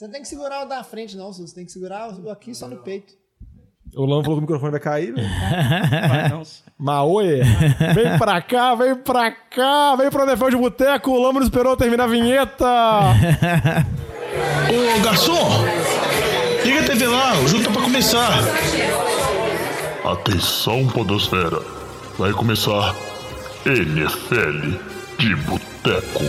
Você não tem que segurar o da frente, não, Sus. Você tem que segurar o aqui só no peito. O Lama falou que o microfone vai cair, velho. Maoê, vem pra cá, vem pra cá, vem pro NFL de Boteco. O Lama não esperou terminar a vinheta. Ô garçom, liga a TV lá, o jogo tá pra começar. Atenção, Podosfera. Vai começar NFL de Boteco.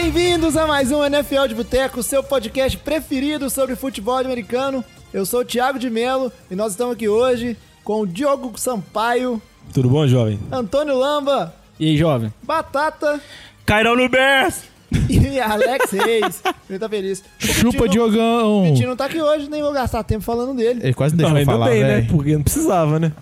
Bem-vindos a mais um NFL de Boteco, seu podcast preferido sobre futebol americano. Eu sou o Thiago de Melo e nós estamos aqui hoje com o Diogo Sampaio, Tudo bom, jovem? Antônio Lamba, E aí, jovem? Batata Cairão no Bears! e Alex Reis. Ele tá feliz. O Chupa, Vitinho- Diogão! O Vitinho não tá aqui hoje, nem vou gastar tempo falando dele. Ele quase não Não, deixou eu ainda falar, bem, né? velho. Porque não precisava, né?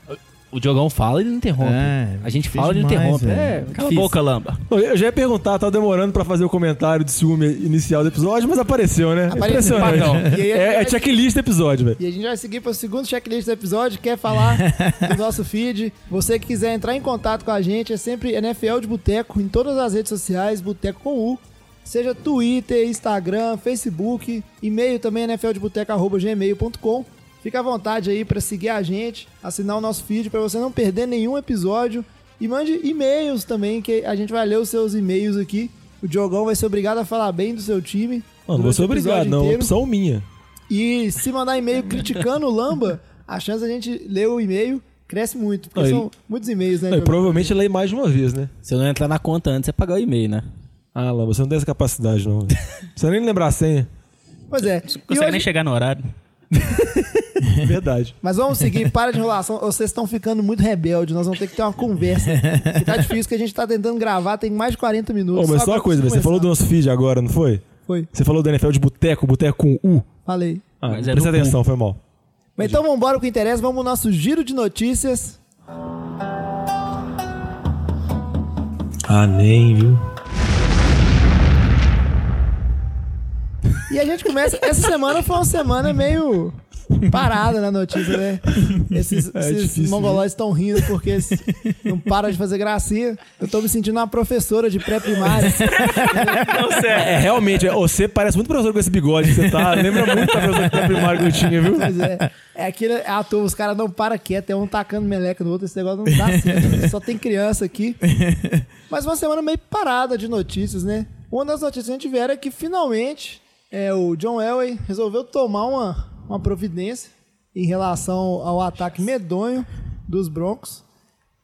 O Diogão fala e ele não interrompe. É, a gente fala e ele interrompe. É, cala a boca, Lamba. Eu já ia perguntar, tava demorando pra fazer o comentário de ciúme inicial do episódio, mas apareceu, né? Apareceu. Impressionante. Aí, É, é checklist do episódio, velho. E a gente vai seguir para o segundo checklist do episódio, quer falar do nosso feed. Você que quiser entrar em contato com a gente, é sempre NFL de Boteco em todas as redes sociais, Boteco com U. Seja Twitter, Instagram, Facebook, e-mail também nfldeboteco.gmail.com. Fica à vontade aí para seguir a gente, assinar o nosso feed para você não perder nenhum episódio. E mande e-mails também, que a gente vai ler os seus e-mails aqui. O Diogão vai ser obrigado a falar bem do seu time. Não, não vou ser obrigado, não. inteiro. Opção minha. E se mandar e-mail criticando o Lamba, a chance da gente ler o e-mail cresce muito. Porque Não, são muitos e-mails, né? Não, e provavelmente lei mais de uma vez, né? Se eu não entrar na conta antes, é pagar o e-mail, né? Ah, lá, você não tem essa capacidade, não. Você nem lembrar a senha. Pois é. Não E consegue hoje- nem chegar no horário. Verdade. Mas vamos seguir, para de enrolação. Vocês estão ficando muito rebeldes, nós vamos ter que ter uma conversa. Que tá difícil, que a gente tá tentando gravar, tem mais de 40 minutos. Ô, mas só uma coisa, velho. Você falou do nosso feed agora, não foi? Foi, Você falou do NFL de Boteco, Boteco com U. falei. Ah, Mas é presta cu. atenção, foi mal. Mas então vamos embora, o que interessa, vamos ao nosso giro de notícias. Ah, nem, viu? E a gente começa. Essa semana foi uma semana meio parada na notícia, né? Esses, É esses difícil, mongolóides estão rindo porque não param de fazer gracinha. Eu tô me sentindo uma professora de pré-primária. É, realmente, é, você parece muito professor com esse bigode que você tá. Lembra muito da professora que primário que eu tinha, viu? Mas é, é aquilo, é à toa, os caras não param quieto, é um tacando meleca no outro, esse negócio não dá certo. Só tem criança aqui. Mas uma semana meio parada de notícias, né? Uma das notícias que a gente tiver é que finalmente é, o John Elway resolveu tomar uma, uma providência em relação ao ataque medonho dos Broncos.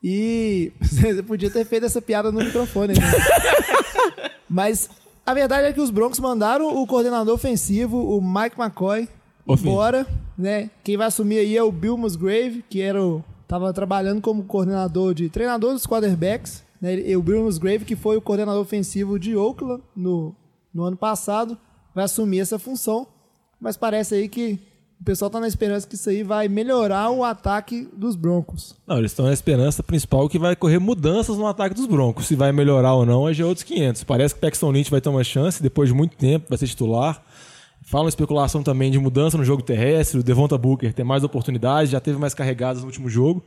E você podia ter feito essa piada no microfone, né? Mas a verdade é que os Broncos mandaram o coordenador ofensivo, o Mike McCoy, embora, né? Quem vai assumir aí é o Bill Musgrave, que era o, tava trabalhando como coordenador de treinador dos quarterbacks, né? E o Bill Musgrave, que foi o coordenador ofensivo de Oakland no, no ano passado, vai assumir essa função. Mas parece aí que o pessoal tá na esperança que isso aí vai melhorar o ataque dos Broncos. Não, eles estão na esperança principal que vai correr mudanças no ataque dos Broncos. Se vai melhorar ou não, é já outros 500. Parece que Paxton Lynch vai ter uma chance depois de muito tempo, vai ser titular. Fala uma especulação também de mudança no jogo terrestre, o Devonta Booker tem mais oportunidades, já teve mais carregadas no último jogo.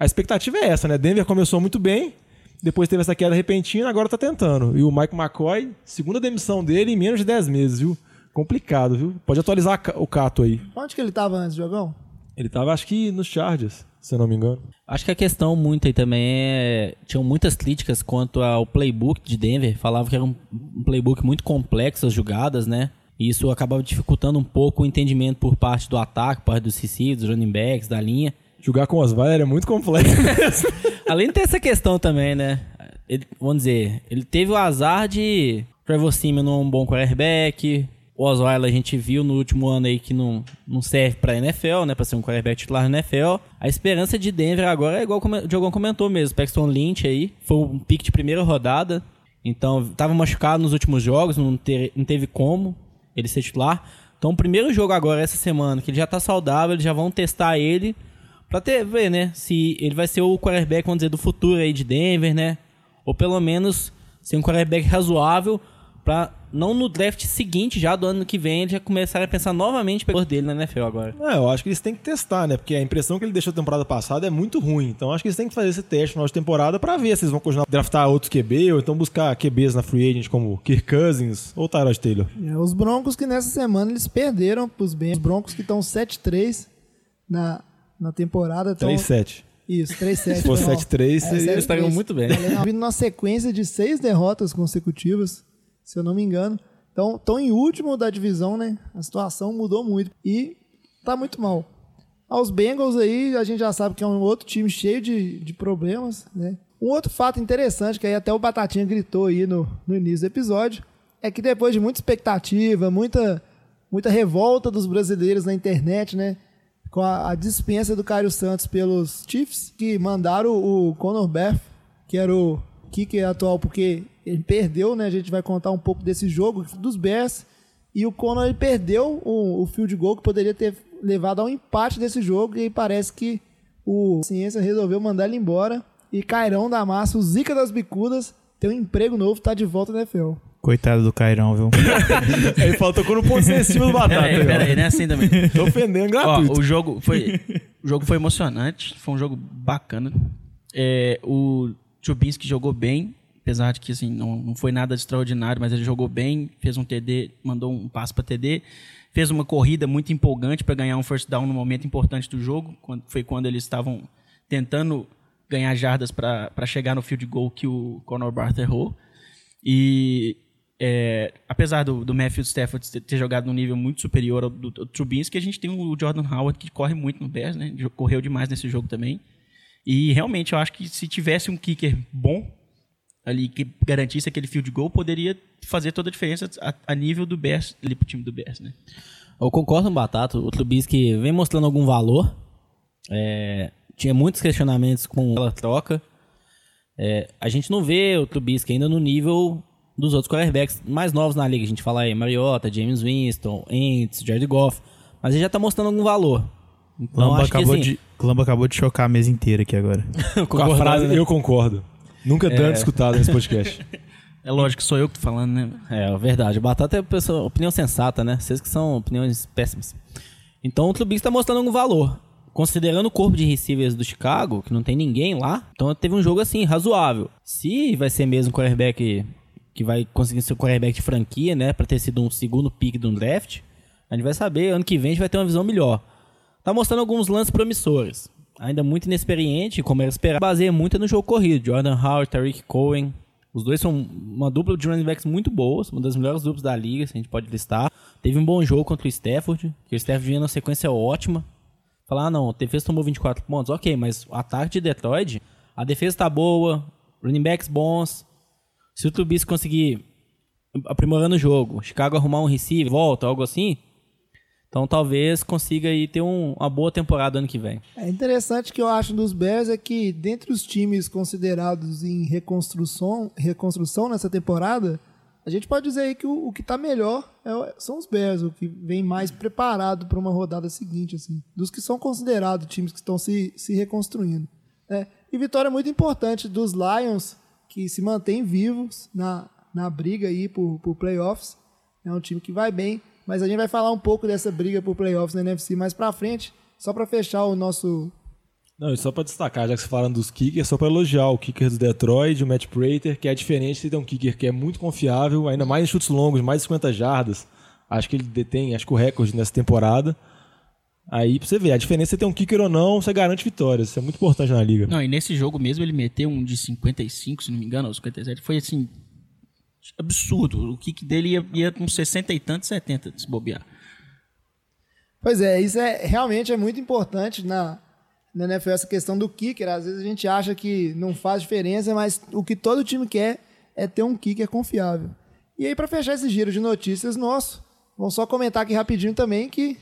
A expectativa é essa, né? Denver começou muito bem, depois teve essa queda repentina, agora tá tentando. E o Mike McCoy, segunda demissão dele em menos de 10 meses, viu? Complicado, viu? Pode atualizar o Cato aí. Onde que ele tava antes, Jogão? Ele tava, acho que, nos Chargers, se eu não me engano. Acho que a questão muito aí também é. Tinham muitas críticas quanto ao playbook de Denver. Falavam que era um, playbook muito complexo as jogadas, né? E isso acabava dificultando um pouco o entendimento por parte do ataque, por parte dos receivers, dos running backs, da linha. Jogar com Osweiler é muito complexo mesmo. Além de ter essa questão também, né? Ele- vamos dizer, ele teve o azar de Trevor Simeon não é um bom quarterback. O Osweiler a gente viu no último ano aí que não, não serve pra NFL, né? Pra ser um quarterback titular na NFL. A esperança de Denver agora é igual como o Diogão comentou mesmo. Paxton Lynch aí foi um pick de primeira rodada. Então, tava machucado nos últimos jogos, não, ter- não teve como ele ser titular. Então, o primeiro jogo agora, essa semana, que ele já tá saudável, eles já vão testar ele pra ter, ver, né? Se ele vai ser o quarterback, vamos dizer, do futuro aí de Denver, né? Ou pelo menos ser um quarterback razoável pra não no draft seguinte, já do ano que vem, eles já começarem a pensar novamente pelo dele na NFL agora. É, eu acho que eles têm que testar, né? Porque a impressão que ele deixou a temporada passada é muito ruim. Então acho que eles têm que fazer esse teste no final de temporada pra ver se eles vão continuar a draftar outros QB ou então buscar QBs na free agent como Kirk Cousins ou Tyrod Taylor. É, os Broncos que nessa semana eles perderam pros Bengals. Os Broncos que estão 7-3 na, na temporada. Tão... 3-7. Isso, 3-7. Se fosse então, 7-3, seria... Eles pegam muito bem. Vindo numa sequência de seis derrotas consecutivas, se eu não me engano. Então, estão em último da divisão, né? A situação mudou muito. E tá muito mal. Aos Bengals aí, a gente já sabe que é um outro time cheio de, de problemas, né? Um outro fato interessante, que aí até o Batatinha gritou aí no, no início do episódio, é que depois de muita expectativa, muita, muita revolta dos brasileiros na internet, né? Com a, a dispensa do Cário Santos pelos Chiefs, que mandaram o, o Conor Beth, que era o kicker atual, porque ele perdeu, né? A gente vai contar um pouco desse jogo dos Bears. E o Conor ele perdeu o, o field goal que poderia ter levado ao empate desse jogo. E aí parece que o Ciência resolveu mandar ele embora. E Cairão da Massa, o Zica das Bicudas, tem um emprego novo, tá de volta na NFL. Coitado do Cairão, viu? Ele faltou com um ponto sensível do Batata. Pera aí, pera aí, aí, não é assim também. Tô ofendendo Ó, gratuito. o jogo foi, o jogo foi emocionante, foi um jogo bacana. É, o Chubinski jogou bem, apesar de que assim, não, não foi nada de extraordinário, mas ele jogou bem, fez um TD, mandou um passo para TD, fez uma corrida muito empolgante para ganhar um first down no momento importante do jogo, quando, foi quando eles estavam tentando ganhar jardas para chegar no field goal que o Conor Barth errou. E é, apesar do, do Matthew Stafford ter, jogado num nível muito superior ao do, do Trubisky, a gente tem o Jordan Howard que corre muito no Bears, né? Correu demais nesse jogo também. E realmente eu acho que se tivesse um kicker bom ali que garantisse aquele field goal, poderia fazer toda a diferença a, a nível do Bears, ali pro time do Bears, né? Eu concordo com o Batata. O Trubisky vem mostrando algum valor. É, tinha muitos questionamentos com aquela troca. É, a gente não vê o Trubisky ainda no nível dos outros quarterbacks mais novos na liga. A gente fala aí Mariota, James Winston, Entz, Jared Goff. Mas ele já tá mostrando algum valor. Então, Lamba acho que, acabou, assim, de, Lamba acabou de chocar a mesa inteira aqui agora. Com a frase, né? eu concordo. Nunca tanto escutado nesse podcast. É lógico que sou eu que tô falando, né? É, verdade. O Batata é uma pessoa- opinião sensata, né? Vocês que são opiniões péssimas. Então o Trubisky tá mostrando algum valor. Considerando o corpo de receivers do Chicago, que não tem ninguém lá, então teve um jogo assim, razoável. Se vai ser mesmo um quarterback que vai conseguir ser um quarterback de franquia, né? Pra ter sido um segundo pick de um draft, a gente vai saber. Ano que vem a gente vai ter uma visão melhor. Tá mostrando alguns lances promissores. Ainda muito inexperiente, como era esperado. Baseia muito no jogo corrido. Jordan Howard, Tariq Cohen. Os dois são uma dupla de running backs muito boas, uma das melhores duplas da liga, se a gente pode listar. Teve um bom jogo contra o Stafford, que o Stafford vinha numa sequência ótima. Falar, ah, não, a defesa tomou 24 pontos, ok, mas o ataque de Detroit, a defesa tá boa, running backs bons. Se o Trubisky conseguir aprimorando o jogo, Chicago arrumar um receiver, volta, algo assim, então talvez consiga aí ter um- uma boa temporada ano que vem. É interessante que eu acho dos Bears é que dentre os times considerados em reconstrução, reconstrução nessa temporada, a gente pode dizer aí que o, o que está melhor é são os Bears, o que vem mais preparado para uma rodada seguinte, assim, dos que são considerados times que estão se, se reconstruindo. né? E vitória muito importante dos Lions, que se mantêm vivos na, na briga aí por, por playoffs. É um time que vai bem, mas a gente vai falar um pouco dessa briga por playoffs na NFC mais pra frente, só pra fechar o nosso Não, e só pra destacar, já que você falando dos kickers, só pra elogiar o kicker do Detroit, o Matt Prater, que é diferente de ter um kicker que é muito confiável, ainda mais em chutes longos, mais de 50 jardas. Acho que ele detém, acho que o recorde nessa temporada. Aí pra você ver, a diferença é ter um kicker ou não, você garante vitórias. Isso é muito importante na liga. Não, e nesse jogo mesmo ele meteu um de 55, se não me engano, ou 57. Foi assim, absurdo. O kick dele ia, ia com 60 e tanto, 70, se bobear. Pois é, isso é realmente é muito importante na, na NFL, essa questão do kicker. Às vezes a gente acha que não faz diferença, mas o que todo time quer é ter um kicker confiável. E aí, para fechar esse giro de notícias nosso, vamos só comentar aqui rapidinho também que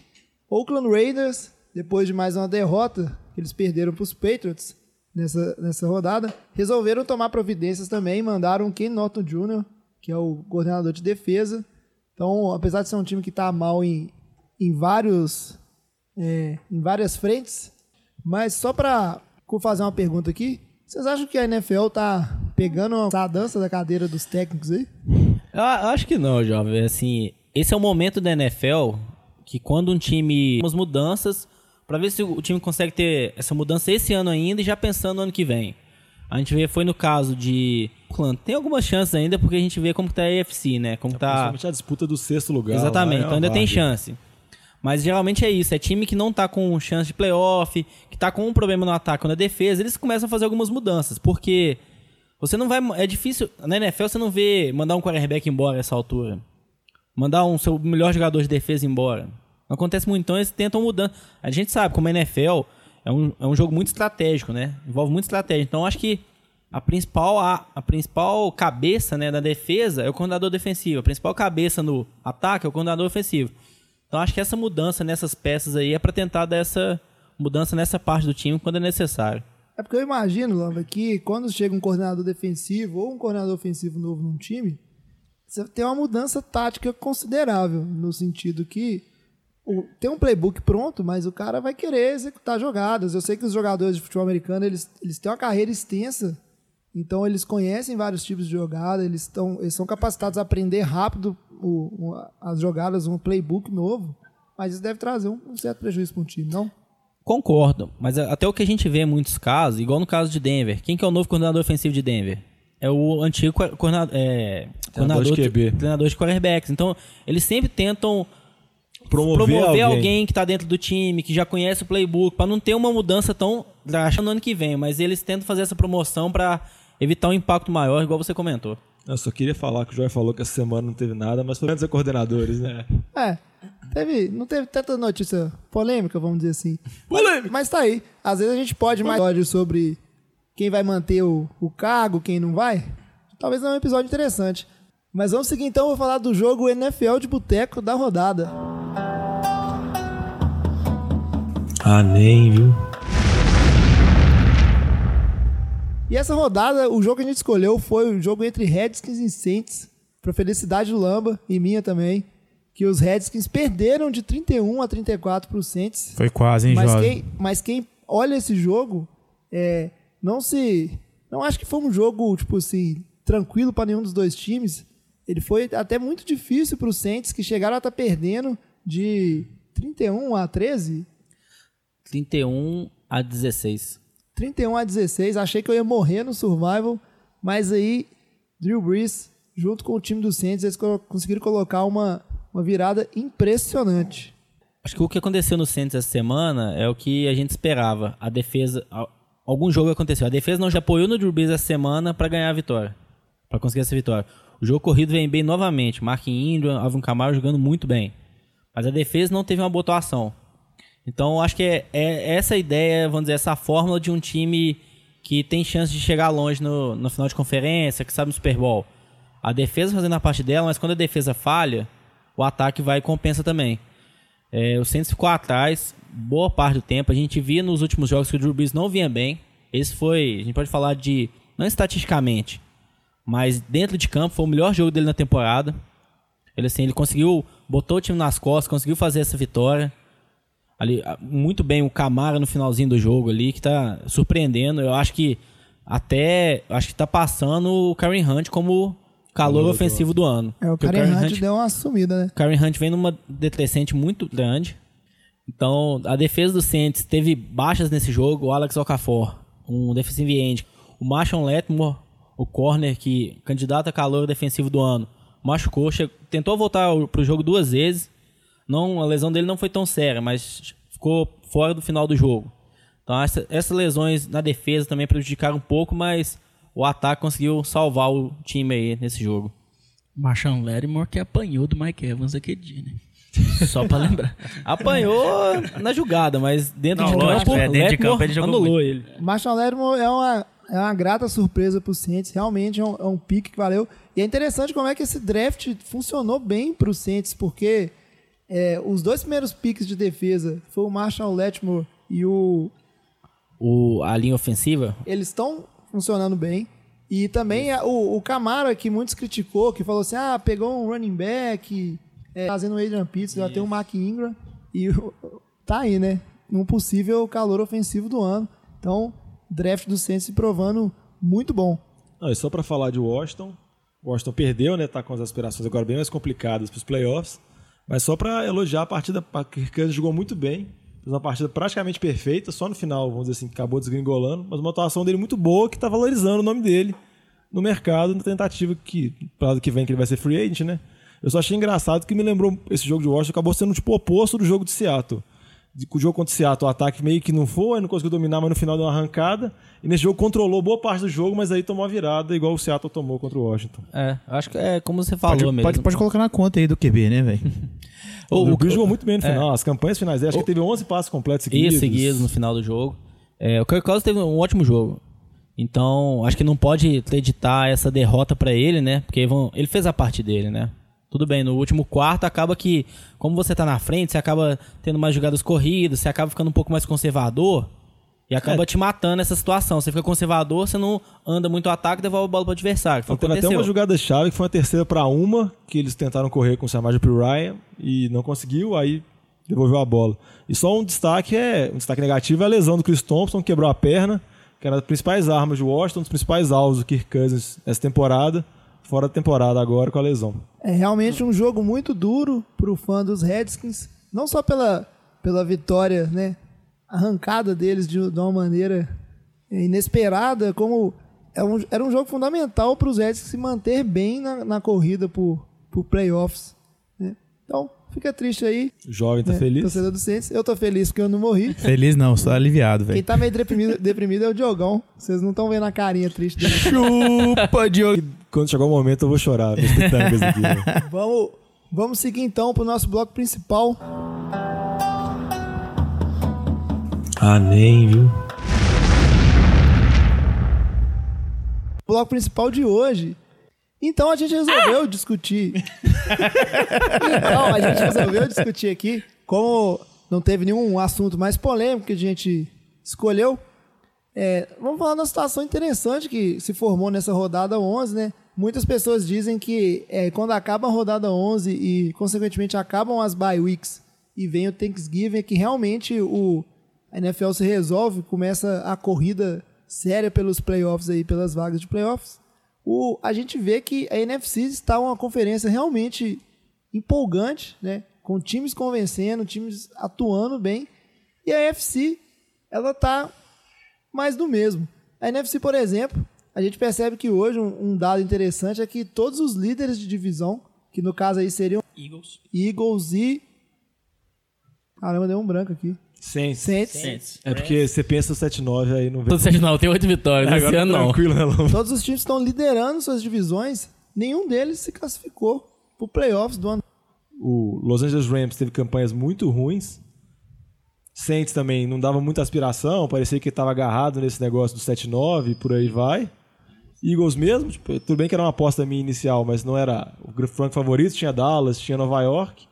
Oakland Raiders, depois de mais uma derrota que eles perderam para os Patriots nessa, nessa rodada, resolveram tomar providências também mandaram Ken Norton Jr., que é o coordenador de defesa. Então, apesar de ser um time que está mal em, em vários é, em várias frentes, mas só para fazer uma pergunta aqui, vocês acham que a NFL tá pegando a dança da cadeira dos técnicos aí? Eu, acho que não, jovem. Assim, esse é o momento da NFL que quando um time umas mudanças pra ver se o time consegue ter essa mudança esse ano ainda e já pensando no ano que vem. A gente vê foi no caso de Oakland. Tem algumas chances ainda porque a gente vê como que tá a AFC, né? Como tá Principalmente a disputa do sexto lugar. Exatamente, lá é então uma ainda tem várzea. chance. Mas geralmente é isso, é time que não tá com chance de playoff, que tá com um problema no ataque ou na defesa, eles começam a fazer algumas mudanças, porque você não vai. É difícil. Na NFL você não vê mandar um quarterback embora nessa altura. Mandar um seu melhor jogador de defesa embora. Não acontece muito, então eles tentam mudando. A gente sabe, como a NFL é um, é um jogo muito estratégico, né? Envolve muita estratégia. Então acho que a principal, a, a principal cabeça né, da defesa é o coordenador defensivo. A principal cabeça no ataque é o coordenador ofensivo. Então acho que essa mudança nessas peças aí é para tentar dar essa mudança nessa parte do time quando é necessário. É porque eu imagino, Lamba, que quando chega um coordenador defensivo ou um coordenador ofensivo novo num time, você tem uma mudança tática considerável, no sentido que o- tem um playbook pronto, mas o cara vai querer executar jogadas. Eu sei que os jogadores de futebol americano, eles, eles têm uma carreira extensa, então eles conhecem vários tipos de jogada, eles, estão, eles são capacitados a aprender rápido o- o- as jogadas, um playbook novo, mas isso deve trazer um, um certo prejuízo para um time, não? Concordo, mas até o que a gente vê em muitos casos, igual no caso de Denver, quem que é o novo coordenador ofensivo de Denver? É o antigo coor- coordenador, é, Treinador de coordenador QB. treinador de quarterbacks. Então, eles sempre tentam Promover, promover, alguém. alguém. que tá dentro do time, que já conhece o playbook, pra não ter uma mudança tão drástica no ano que vem, mas eles tentam fazer essa promoção pra evitar um impacto maior, igual você comentou. Eu só queria falar que o Joy falou que essa semana não teve nada, mas foi menos a coordenadores, né? É, teve, não teve tanta notícia polêmica, vamos dizer assim. Polêmica! Mas, mas tá aí. Às vezes a gente pode mais episódio sobre quem vai manter o, o cargo, quem não vai. Talvez não é um episódio interessante. Mas vamos seguir então, vou falar do jogo NFL de boteco da rodada. Ah, nem, viu? E essa rodada, o jogo que a gente escolheu foi o jogo entre Redskins e Saints, pra felicidade do Lamba e minha também, que os Redskins perderam de 31 a 34 pro Saints. Foi quase, hein, Mas jovem? quem, mas quem olha esse jogo, é, não se. Não acho que foi um jogo, tipo assim, tranquilo para nenhum dos dois times. Ele foi até muito difícil para os Saints, que chegaram a estar perdendo de 31 a 13. 31 a 16. 31 a 16. Achei que eu ia morrer no Survival, mas aí Drew Brees, junto com o time do Saints, eles co- conseguiram colocar uma, uma virada impressionante. Acho que o que aconteceu no Saints essa semana é o que a gente esperava. A defesa. al- Algum jogo aconteceu. A defesa não já apoiou no Drew Brees essa semana pra ganhar a vitória. Pra conseguir essa vitória. O jogo corrido vem bem novamente. Mark Ingram, Alvin Kamara jogando muito bem. Mas a defesa não teve uma boa atuação. Então, acho que é, é essa ideia, vamos dizer, essa fórmula de um time que tem chance de chegar longe no, no final de conferência, que sabe no Super Bowl. A defesa fazendo a parte dela, mas quando a defesa falha, o ataque vai e compensa também. É, o Saints ficou atrás boa parte do tempo. A gente via nos últimos jogos que o Drew Brees não vinha bem. Esse foi, a gente pode falar de, não estatisticamente, mas dentro de campo foi o melhor jogo dele na temporada. Ele assim, ele conseguiu, botou o time nas costas, conseguiu fazer essa vitória. Ali, ah, muito bem o Camara no finalzinho do jogo ali, que tá surpreendendo. Eu acho que até, acho que tá passando o Karen Hunt como calor ofensivo do ano. É, o Karen Karen Hunt deu uma sumida, né? Karen Hunt vem numa decrescente muito grande. Então, a defesa do Saints teve baixas nesse jogo. O Alex Okafor, um defensive end. O Marshall Letmore, o corner, que candidato a calor defensivo do ano, machucou. che- tentou voltar para o jogo duas vezes. Não, a lesão dele não foi tão séria, mas ficou fora do final do jogo. Então, essa- essas lesões na defesa também prejudicaram um pouco, mas o ataque conseguiu salvar o time aí nesse jogo. Marshawn Lattimore que apanhou do Mike Evans aquele dia, né? Só pra lembrar. Apanhou na jogada, mas dentro Não, de lógico, campo, é, dentro de campo ele jogou anulou muito. ele. Marshall Lattimore é uma, é uma grata surpresa pro Saints. Realmente é um, é um pique que valeu. E é interessante como é que esse draft funcionou bem pro Saints, porque é, os dois primeiros piques de defesa foi o Marshall Lattimore e o... O, a linha ofensiva, Eles estão funcionando bem. E também a- o, o Camara, que muitos criticou, que falou assim, ah, pegou um running back, é, fazendo o Adrian Pitts, já tem o Mark Ingram. E tá aí, né? Um possível calor ofensivo do ano. Então, draft do Saints se provando muito bom. Não, e só pra falar de Washington, O Washington perdeu, né? Tá com as aspirações agora bem mais complicadas para os playoffs. Mas só para elogiar a partida, o Cousins jogou muito bem. Fez uma partida praticamente perfeita, só no final, vamos dizer assim, acabou desgringolando, mas uma atuação dele muito boa que tá valorizando o nome dele no mercado, na tentativa que, para que vem, que ele vai ser free agent, né? Eu só achei engraçado que me lembrou esse jogo de Washington acabou sendo tipo o oposto do jogo de Seattle. De- O jogo contra o Seattle, o ataque meio que não foi, não conseguiu dominar, mas no final deu uma arrancada. E nesse jogo controlou boa parte do jogo, mas aí tomou a virada, igual o Seattle tomou contra o Washington. É, acho que é como você falou Pode, mesmo. pode, pode colocar na conta aí do QB, né, velho? O- O, o- Brees jogou muito bem no final. As campanhas finais dele, acho que teve 11 passos completos seguidos. Isso, seguidos no final do jogo. É, o Kirk Cousins teve um ótimo jogo. Então, acho que não pode acreditar essa derrota pra ele, né? Porque vão- ele fez a parte dele, né? Tudo bem, no último quarto acaba que, como você tá na frente, você acaba tendo mais jogadas corridas, você acaba ficando um pouco mais conservador e acaba te matando essa situação. Você fica conservador, você não anda muito ataque e devolve a bola pro adversário. Foi Então, até uma jogada chave que foi uma terceira para uma, que eles tentaram correr com o Samaje pro Ryan e não conseguiu, aí devolveu a bola. E só um destaque é um destaque negativo é a lesão do Chris Thompson, que quebrou a perna, que era uma das principais armas de Washington, um dos principais alvos do Kirk Cousins essa temporada, fora da temporada agora com a lesão. É realmente um jogo muito duro pro fã dos Redskins, não só pela, pela vitória, né, arrancada deles de, de uma maneira inesperada, como é um- era um jogo fundamental para os Redskins se manter bem na, na corrida por, por playoffs. né. Então, fica triste aí, O jovem tá né, feliz. torcedor do Saints. Eu tô feliz porque eu não morri. Feliz não, só aliviado, Quem velho. tá meio deprimido, deprimido é o Diogão. Vocês não estão vendo a carinha triste dele. Chupa, Diogo. Quando chegar o momento eu vou chorar, aqui. né? Vamos, vamos seguir então pro nosso bloco principal. Ah, nem, viu? O bloco principal de hoje. Então a gente resolveu discutir. então a gente resolveu discutir aqui. Como não teve nenhum assunto mais polêmico que a gente escolheu, é, vamos falar uma situação interessante que se formou nessa rodada 11, né? Muitas pessoas dizem que é, quando acaba a rodada 11 e, consequentemente, acabam as bye weeks e vem o Thanksgiving, é que realmente o, a NFL se resolve, começa a corrida séria pelos playoffs aí, pelas vagas de playoffs. O, a gente vê que a NFC está uma conferência realmente empolgante, né? Com times convencendo, times atuando bem. E a NFC, ela tá mais do mesmo. A NFC, por exemplo, a gente percebe que hoje um, um dado interessante é que todos os líderes de divisão, que no caso aí seriam Eagles. Eagles e. Caramba, deu um branco aqui. Saints. Saints. Saints. É porque você pensa o 7-9 aí não vê. Todo 7 não, tem 8 vitórias. Esse ano não. tranquilo, né? Todos os times estão liderando suas divisões. Nenhum deles se classificou pro playoffs do ano. O Los Angeles Rams teve campanhas muito ruins. Saints também não dava muita aspiração, parecia que estava agarrado nesse negócio do 7-9 e por aí vai. Eagles mesmo, tipo, tudo bem que era uma aposta minha inicial, mas não era o franco favorito, tinha Dallas, tinha Nova York.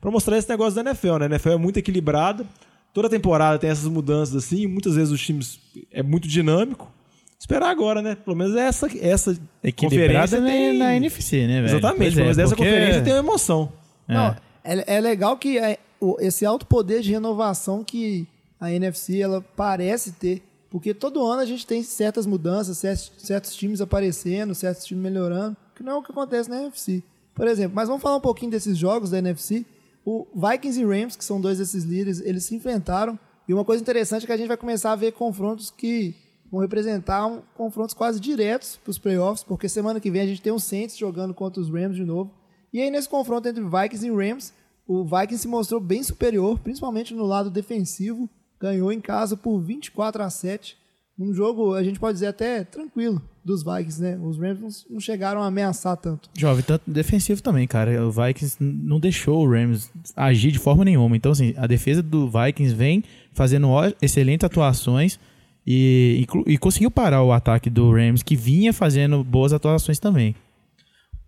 Pra mostrar esse negócio da NFL, né? A NFL é muito equilibrada. Toda temporada tem essas mudanças assim, muitas vezes os times é muito dinâmico. Esperar agora, né? Pelo menos essa essa conferência na, tem... na NFC, né, velho? Exatamente, Pois pelo é, menos essa porque- conferência tem uma emoção. Não, é, é legal que é, o- esse alto poder de renovação que a NFC ela parece ter, porque todo ano a gente tem certas mudanças, certos, certos times aparecendo, certos times melhorando, que não é o que acontece na NFC. Por exemplo, mas vamos falar um pouquinho desses jogos da NFC. O Vikings e Rams, que são dois desses líderes, eles se enfrentaram. E uma coisa interessante é que a gente vai começar a ver confrontos que vão representar um- confrontos quase diretos para os playoffs, porque semana que vem a gente tem o Saints jogando contra os Rams de novo. E aí, nesse confronto entre Vikings e Rams, o Vikings se mostrou bem superior, principalmente no lado defensivo. Ganhou em casa por 24 a 7. Um jogo, a gente pode dizer até tranquilo dos Vikings, né? Os Rams não- chegaram a ameaçar tanto. Jovem, tanto defensivo também, cara. O Vikings não deixou o Rams agir de forma nenhuma. Então, assim, a defesa do Vikings vem fazendo excelentes atuações e, e conseguiu parar o ataque do Rams, que vinha fazendo boas atuações também.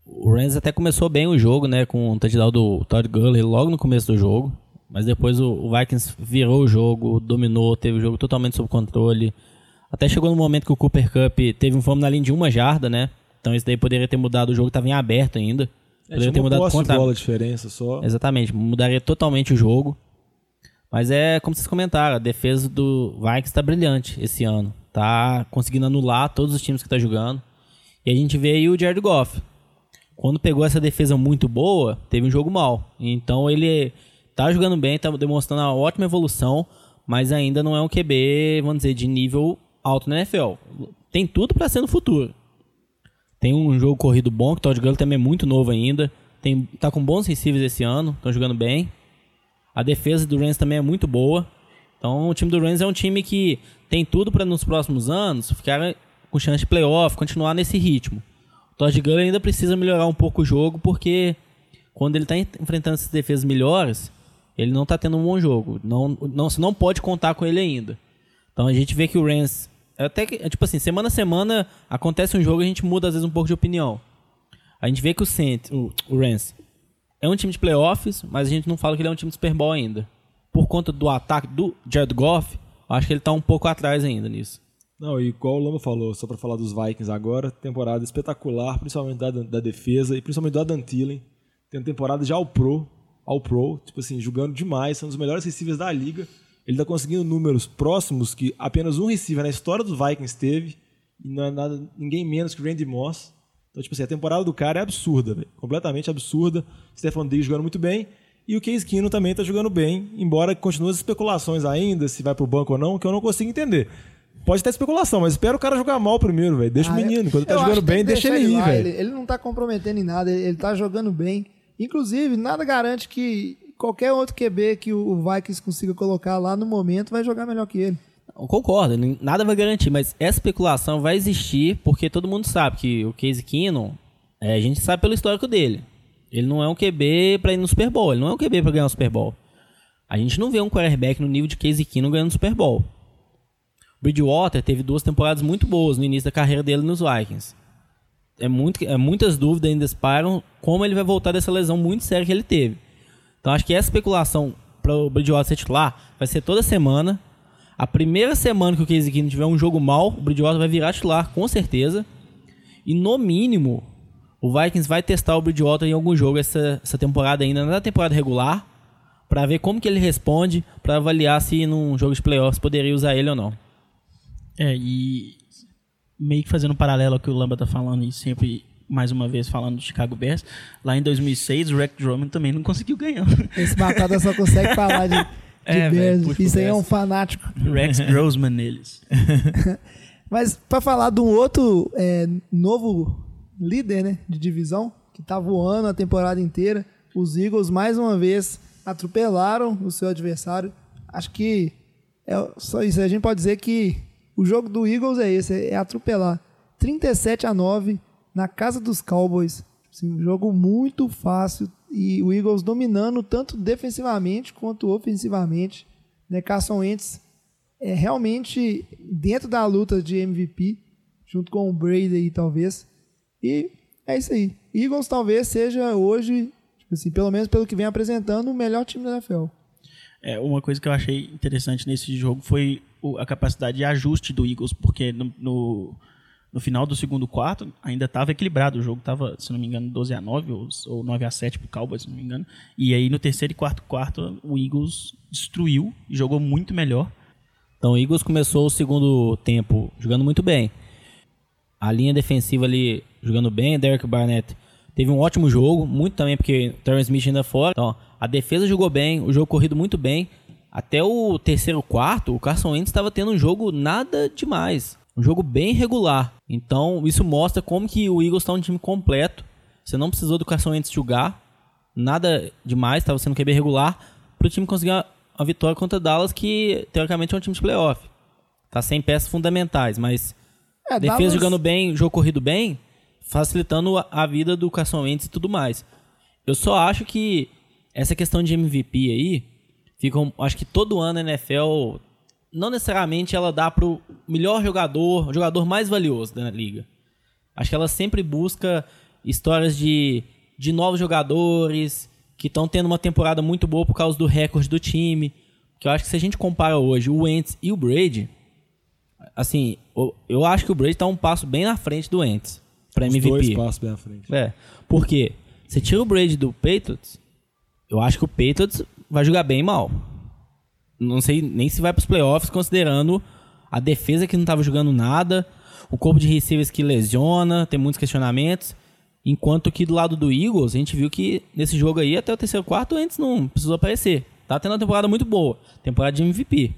O Rams até começou bem o jogo, né? Com o touchdown do Todd Gurley logo no começo do jogo. Mas depois o, o Vikings virou o jogo, dominou, teve o jogo totalmente sob controle. Até chegou no momento que o Cooper Cup teve um fome na linha de uma jarda, né? Então isso daí poderia ter mudado o jogo, estava em aberto ainda. É, Poderia tinha ter mudado posse de contra. bola diferença só. Exatamente, mudaria totalmente o jogo. Mas é como vocês comentaram, a defesa do Vikings está brilhante esse ano. Tá conseguindo anular todos os times que tá jogando. E a gente vê aí o Jared Goff. quando pegou essa defesa muito boa, teve um jogo mal. Então ele tá jogando bem, tá demonstrando uma ótima evolução, mas ainda não é um QB, vamos dizer, de nível alto na NFL. Tem tudo para ser no futuro. Tem um jogo corrido bom, que o Todd Gurley também é muito novo ainda. Tem, tá com bons receivers esse ano, estão jogando bem. A defesa do Rams também é muito boa. Então o time do Rams é um time que tem tudo para nos próximos anos ficar com chance de playoff, continuar nesse ritmo. O Todd Gurley ainda precisa melhorar um pouco o jogo, porque quando ele está enfrentando essas defesas melhores, ele não está tendo um bom jogo. Não, não, você não pode contar com ele ainda. Então a gente vê que o Rams. Até que, é tipo assim, semana a semana acontece um jogo e a gente muda às vezes um pouco de opinião. A gente vê que o, Saints, o, o Rams é um time de playoffs, mas a gente não fala que ele é um time de Super Bowl ainda. Por conta do ataque do Jared Goff, acho que ele está um pouco atrás ainda nisso. Não, e igual o Lama falou, só para falar dos Vikings agora, temporada espetacular, principalmente da, da defesa e principalmente do Adam Thielen. Tem uma temporada já ao Pro, ao Pro, tipo assim, jogando demais, são um dos melhores receivers da liga. Ele tá conseguindo números próximos que apenas um receiver na história dos Vikings teve, e não é nada, ninguém menos que o Randy Moss. Então, tipo assim, a temporada do cara é absurda, véio, completamente absurda. Stefan Diggs jogando muito bem. E o Case Keenum também tá jogando bem, embora continue as especulações ainda, se vai pro banco ou não, que eu não consigo entender. Pode ter especulação, mas espera o cara jogar mal primeiro, velho. Deixa Ah, o menino. Quando ele tá jogando bem, deixa ele ir, velho. Ele, ele não tá comprometendo em nada, ele, ele tá jogando bem. Inclusive, nada garante que qualquer outro QB que o o Vikings consiga colocar lá no momento vai jogar melhor que ele. Eu concordo, nada vai garantir, mas essa especulação vai existir porque todo mundo sabe que o Case Keenum, é, a gente sabe pelo histórico dele. Ele não é um QB pra ir no Super Bowl, ele não é um QB pra ganhar o Super Bowl. A gente não vê um quarterback no nível de Case Keenum ganhando o Super Bowl. Bridgewater teve duas temporadas muito boas no início da carreira dele nos Vikings. É muito, é, muitas dúvidas ainda param como ele vai voltar dessa lesão muito séria que ele teve. Então acho que essa especulação para o Bridgewater ser titular vai ser toda semana. A primeira semana que o Case Keenum tiver um jogo mal, o Bridgewater vai virar titular, com certeza. E no mínimo, o Vikings vai testar o Bridgewater em algum jogo essa, essa temporada ainda, na temporada regular, para ver como que ele responde, para avaliar se num jogo de playoffs poderia usar ele ou não. É, e meio que fazendo um paralelo ao que o Lamba tá falando e sempre, mais uma vez, falando do Chicago Bears, lá em 2006 o Rex Drummond também não conseguiu ganhar. Esse batata só consegue falar de, de É, Bears. pro Isso aí é um fanático. Rex Grossman neles. Mas pra falar de um outro é, novo líder né, de divisão, que tá voando a temporada inteira, os Eagles mais uma vez atropelaram o seu adversário. Acho que é só isso. A gente pode dizer que o jogo do Eagles é esse, é atropelar. 37 a 9 na casa dos Cowboys. Assim, um jogo muito fácil e o Eagles dominando tanto defensivamente quanto ofensivamente. Né, Carson Wentz é realmente dentro da luta de MVP, junto com o Brady talvez. E é isso aí. Eagles talvez seja hoje, tipo assim, pelo menos pelo que vem apresentando, o melhor time da NFL. É, uma coisa que eu achei interessante nesse jogo foi a capacidade de ajuste do Eagles, porque no, no, no final do segundo quarto ainda estava equilibrado. O jogo estava, se não me engano, 12 a 9 ou, ou 9 a 7 pro Cowboys, se não me engano. E aí no terceiro e quarto quarto o Eagles destruiu e jogou muito melhor. Então o Eagles começou o segundo tempo jogando muito bem. A linha defensiva ali jogando bem, Derek Barnett teve um ótimo jogo, muito também porque o Terrence Smith ainda fora. Então, a defesa jogou bem, o jogo corrido muito bem. Até o terceiro quarto, o Carson Wentz estava tendo um jogo nada demais. Um jogo bem regular. Então, isso mostra como que o Eagles está um time completo. Você não precisou do Carson Wentz jogar. Nada demais, estava sendo QB regular. Para o time conseguir uma, uma vitória contra Dallas, que teoricamente é um time de playoff. Tá sem peças fundamentais, mas É, defesa Dallas- jogando bem, jogo corrido bem, facilitando a, a vida do Carson Wentz e tudo mais. Eu só acho que essa questão de MVP aí, fica, acho que todo ano a NFL, não necessariamente ela dá pro melhor jogador, o jogador mais valioso da liga. Acho que ela sempre busca histórias de, de novos jogadores que estão tendo uma temporada muito boa por causa do recorde do time. Que eu acho que se a gente compara hoje o Wentz e o Brady, assim, eu- acho que o Brady tá um passo bem na frente do Wentz para Os dois MVP. passos bem à frente. É, porque você tira o Brady do Patriots, eu acho que o Patriots vai jogar bem mal. Não sei nem se vai pros playoffs, considerando a defesa que não tava jogando nada, o corpo de receivers que lesiona, tem muitos questionamentos. Enquanto que do lado do Eagles, a gente viu que nesse jogo aí, até o terceiro quarto, antes não precisou aparecer. Tá tendo uma temporada muito boa. Temporada de MVP.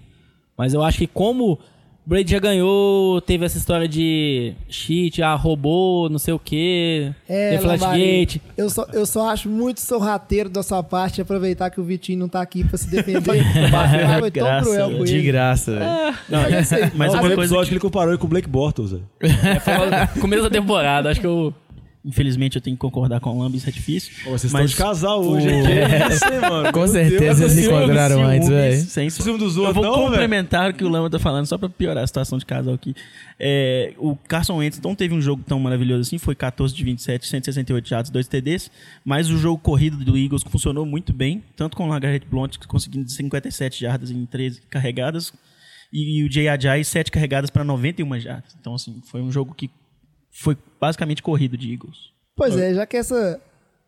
Mas eu acho que como Brady já ganhou, teve essa história de cheat, ah, roubou, não sei o quê, É, Flashgate. eu só, eu só acho muito sorrateiro da sua parte aproveitar que o Vitinho não tá aqui pra se defender. Foi tão Graça, cruel com De ele. graça, velho. Não, Mas, mas Não, uma foi o coisa episódio que, que ele comparou ele com o Blake Bortles, velho. É, foi no começo da temporada, acho que eu... infelizmente eu tenho que concordar com o Lamba, isso é difícil. Pô, Vocês Mas estão de casal hoje o-. É mano. Com Meu certeza Deus, se encontraram antes, velho. Sem Ciúme dos Eu outros, vou não, complementar o que o Lama tá falando, só pra piorar a situação de casal aqui. É, o Carson Wentz não teve um jogo tão maravilhoso assim, foi 14 de 27, 168 jardas, 2 TDs, mas o jogo corrido do Eagles funcionou muito bem, tanto com o Lagarrette Blount conseguindo 57 jardas em 13 carregadas, e, o Jay Ajay 7 carregadas para 91 jardas. Então, assim, foi um jogo que foi basicamente corrido de Eagles. Pois é, já que essa,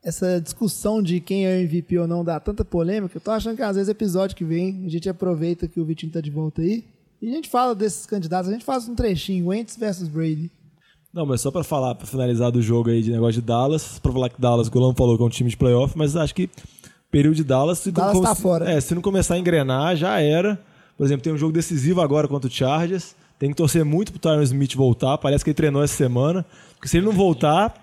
essa discussão de quem é o MVP ou não dá tanta polêmica, eu tô achando que às vezes episódio que vem a gente aproveita que o Vitinho tá de volta aí e a gente fala desses candidatos, a gente faz um trechinho, Wentz versus Brady. Não, mas só pra falar, pra finalizar do jogo aí de negócio de Dallas, pra falar que Dallas, o Golão falou que é um time de playoff, mas acho que período de Dallas, se Dallas não tá come- fora. É, se não começar a engrenar, já era. Por exemplo, tem um jogo decisivo agora contra o Chargers. Tem que torcer muito pro Tyron Smith voltar. Parece que ele treinou essa semana. Porque se ele não voltar,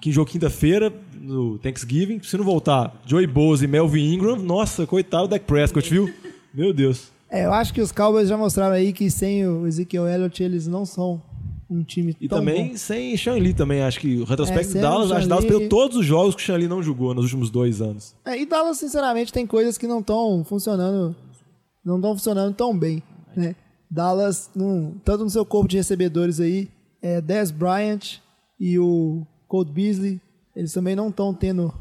que jogo quinta-feira, no Thanksgiving, se não voltar, Joey Bosa e Melvin Ingram, nossa, coitado do Dak Prescott, viu? Meu Deus. É, eu acho que os Cowboys já mostraram aí que sem o Ezekiel Elliott eles não são um time E tão também bom. sem Sean Lee também. Acho que o É, retrospecto de Dallas, acho que Dallas perdeu todos os jogos que o Sean Lee não jogou nos últimos dois anos. É, e Dallas, sinceramente, tem coisas que não estão funcionando, não estão funcionando tão bem, né? Dallas, num- tanto no seu corpo de recebedores aí, é, Dez Bryant e o Colt Beasley, eles também não estão tendo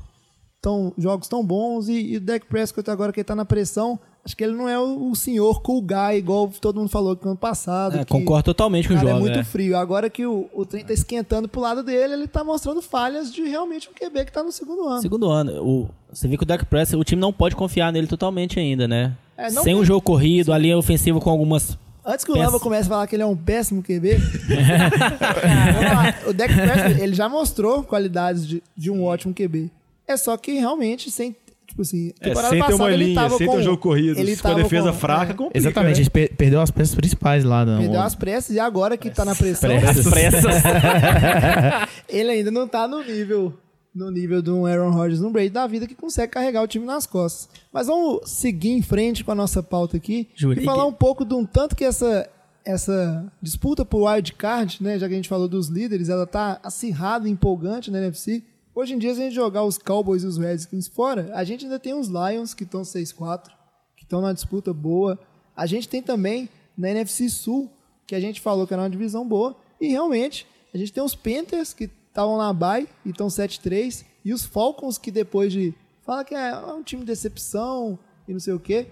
tão, jogos tão bons e, e o Dak Prescott agora que ele tá na pressão, acho que ele não é o, o senhor cool guy, igual todo mundo falou que ano passado. É, que concordo totalmente com o jogo. é muito é. frio. Agora que o, o trem tá esquentando pro lado dele, ele tá mostrando falhas de realmente um QB que tá no segundo ano. Segundo ano, o, você vê que o Dak Prescott, o time não pode confiar nele totalmente ainda, né? É, Sem tem- um jogo corrido, a linha ofensiva com algumas Antes que o Lamba comece a falar que ele é um péssimo QB, o Dak Prescott, ele já mostrou qualidades de, de um ótimo QB. É só que realmente sem, tipo assim, É, temporada sem ter passada uma ele linha, tava sem com, ter um jogo corrido, ele com a defesa com- fraca, é, complica, Exatamente, né? eles per- perdeu as peças principais lá. Não. Perdeu as pressas e agora que tá na pressão, As pressas. ele ainda não tá no nível no nível de um Aaron Rodgers no Brady da vida que consegue carregar o time nas costas. Mas vamos seguir em frente com a nossa pauta aqui e falar um pouco de um tanto que essa essa disputa por wild card, né, já que a gente falou dos líderes, ela tá acirrada e empolgante na NFC. Hoje em dia, se a gente jogar os Cowboys e os Redskins fora, a gente ainda tem os Lions que estão 6-4, que estão na disputa boa. A gente tem também na NFC Sul, que a gente falou que era uma divisão boa, e realmente a gente tem os Panthers que estavam na bye e estão 7-3, e os Falcons que depois de fala que é um time de decepção e não sei o quê,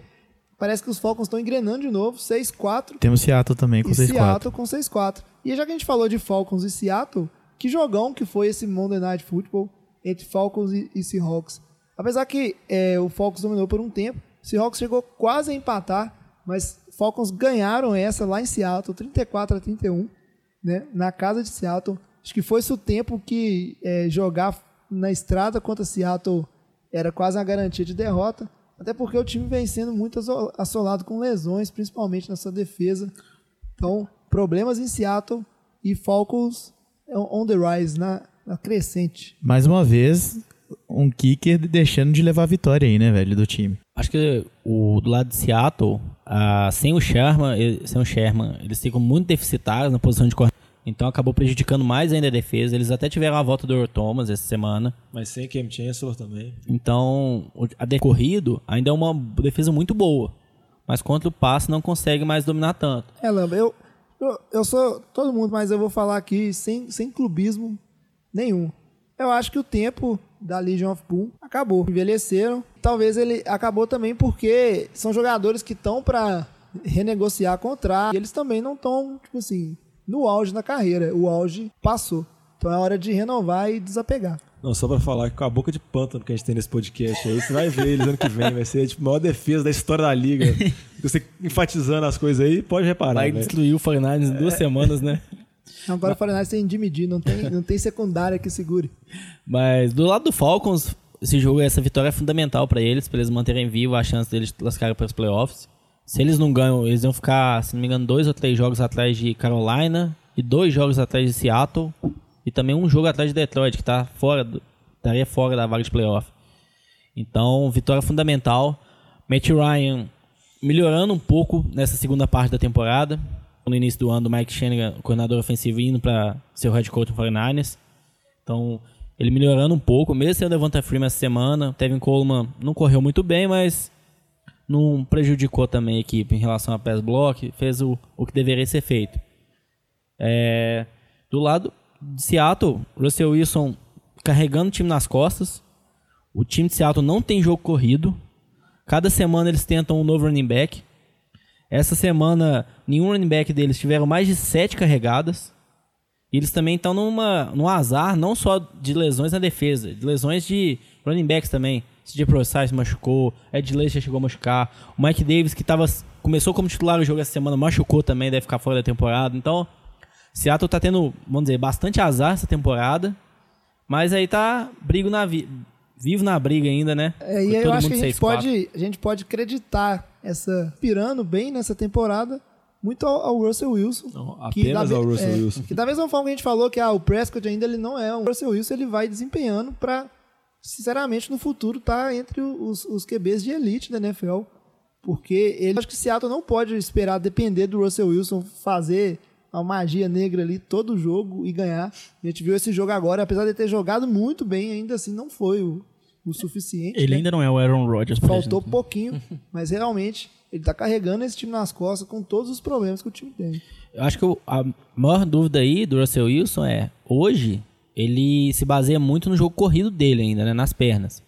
parece que os Falcons estão engrenando de novo, 6-4 Temos Seattle também com e 6-4. Seattle com 6-4. E já que a gente falou de Falcons e Seattle, que jogão que foi esse Monday Night Football entre Falcons e, e Seahawks. Apesar que é, o Falcons dominou por um tempo, Seahawks chegou quase a empatar, mas Falcons ganharam essa lá em Seattle, 34 a 31, né, na casa de Seattle. Acho que foi o tempo que é, jogar na estrada contra Seattle era quase uma garantia de derrota, até porque o time vem sendo muito assolado com lesões, principalmente nessa defesa. Então, problemas em Seattle e Falcons on the rise, na, na crescente. Mais uma vez, um kicker deixando de levar a vitória aí, né, velho, do time. Acho que o do lado de Seattle, ah, sem o Sherman, ele- sem o Sherman, eles ficam muito deficitários na posição de corner. Então acabou prejudicando mais ainda a defesa. Eles até tiveram a volta do Earl Thomas essa semana. Mas sem Cam Chancellor também. Então, a de corrido ainda é uma defesa muito boa. Mas contra o passe não consegue mais dominar tanto. É, Lamba, eu, eu, eu sou todo mundo, mas eu vou falar aqui sem, sem clubismo nenhum. Eu acho que o tempo da Legion of Boom acabou. Envelheceram. Talvez ele acabou também porque são jogadores que estão para renegociar contrato. E eles também não estão, tipo assim, no auge da carreira. O auge passou. Então é hora de renovar e desapegar. Não, só pra falar que com a boca de pântano que a gente tem nesse podcast aí, você vai ver eles ano que vem. Vai ser tipo, a maior defesa da história da liga. Você enfatizando as coisas aí, pode reparar. Vai né? destruir o 49 em duas semanas, né? Agora o 49ers tem de medir, não tem, não tem secundária que segure. Mas do lado do Falcons, esse jogo, essa vitória é fundamental pra eles, pra eles manterem vivo a chance deles classificarem para os playoffs. Se eles não ganham, eles vão ficar, se não me engano, dois ou três jogos atrás de Carolina e dois jogos atrás de Seattle e também um jogo atrás de Detroit, que tá fora, do, estaria fora da vaga de playoff. Então, vitória fundamental. Matt Ryan melhorando um pouco nessa segunda parte da temporada. No início do ano, o Mike Shanahan, coordenador ofensivo, indo para ser o head coach do 49ers. Então, ele melhorando um pouco, mesmo sem o Devonta Freeman essa semana. Tevin Coleman não correu muito bem, mas não prejudicou também a equipe em relação a pass block. Fez o, o que deveria ser feito. É, do lado de Seattle, Russell Wilson carregando o time nas costas. O time de Seattle não tem jogo corrido. Cada semana eles tentam um novo running back. Essa semana, nenhum running back deles tiveram mais de sete carregadas. E eles também estão numa, num azar, não só de lesões na defesa, de lesões de running backs também. CJ Prosai se machucou, Ed já chegou a machucar. O Mike Davis, que tava, começou como titular no jogo essa semana, machucou também, deve ficar fora da temporada. Então, Seattle tá tendo, vamos dizer, bastante azar essa temporada. Mas aí tá brigo na vi vivo na briga ainda, né? É, e eu acho que a gente, pode, a gente pode acreditar essa pirando bem nessa temporada muito ao, ao Russell Wilson. Não, que apenas ao Russell é, Wilson. Que da mesma forma que a gente falou que ah, o Prescott ainda ele não é um Russell Wilson, ele vai desempenhando para sinceramente no futuro tá entre os, os QBs de elite da NFL. Porque ele acho que Seattle não pode esperar depender do Russell Wilson fazer a magia negra ali todo o jogo e ganhar. A gente viu esse jogo agora, apesar de ter jogado muito bem, ainda assim não foi o, o suficiente. Ele né? ainda não é o Aaron Rodgers, por Faltou exemplo. pouquinho, mas realmente ele tá carregando esse time nas costas com todos os problemas que o time tem. Eu acho que a maior dúvida aí do Russell Wilson é, hoje, ele se baseia muito no jogo corrido dele ainda, né? Nas pernas.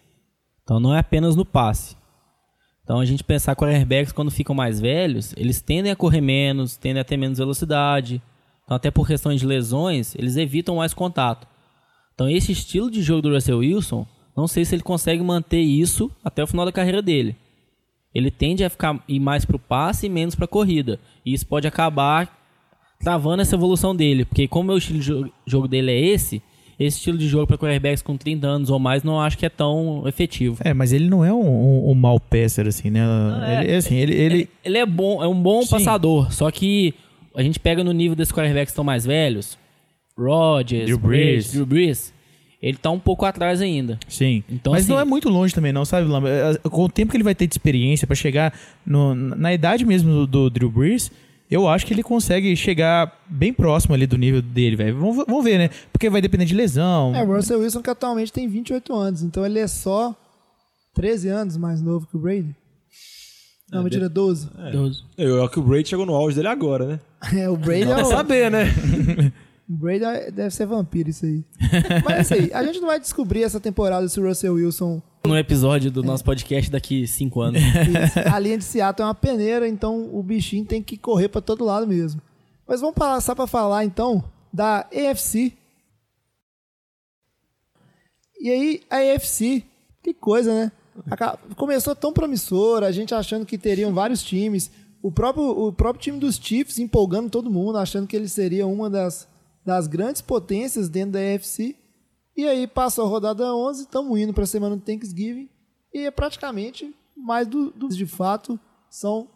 Então não é apenas no passe. Então a gente pensar quarterbacks quando ficam mais velhos, eles tendem a correr menos, tendem a ter menos velocidade. Então até por questões de lesões, eles evitam mais contato. Então esse estilo de jogo do Russell Wilson, não sei se ele consegue manter isso até o final da carreira dele. Ele tende a ficar ir mais pro passe e menos pra corrida. E isso pode acabar travando essa evolução dele, porque como o estilo de jo- jogo dele é esse, esse estilo de jogo para quarterbacks com 30 anos ou mais não acho que é tão efetivo. É, mas ele não é um, um, um mau passer, assim, né? é. ele, assim, ele, ele, Ele, ele é bom, é um bom Sim. passador, só que a gente pega no nível desses quarterbacks que estão mais velhos, Rodgers, Drew Brees. Drew Brees, ele tá um pouco atrás ainda. Sim. Então, Mas assim- não é muito longe também, não, sabe, Lamba? É, Com o tempo que ele vai ter de experiência pra chegar no- na idade mesmo do, do Drew Brees, eu acho que ele consegue chegar bem próximo ali do nível dele, velho. Vamos, vamos ver, né? Porque vai depender de lesão. É, o Russell Wilson que atualmente tem 28 anos, então ele é só 13 anos mais novo que o Brady. Não, mentira, 12. Eu, é que o Brady chegou no auge dele agora, né? É, o Brady é Pra o, saber, né? o Brady é- deve ser vampiro isso aí. Mas é isso aí, a gente não vai descobrir essa temporada se o Russell Wilson No episódio do nosso podcast daqui 5 anos. a linha de Seattle é uma peneira, então o bichinho tem que correr pra todo lado mesmo. Mas vamos passar pra falar então da AFC. E aí, a AFC, que coisa, né? Começou tão promissora, a gente achando que teriam vários times. O próprio, o próprio time dos Chiefs empolgando todo mundo, achando que eles seriam uma das, das grandes potências dentro da AFC. E aí passou a rodada 11, estamos indo para a semana do Thanksgiving. E é praticamente mais do, do- de fato são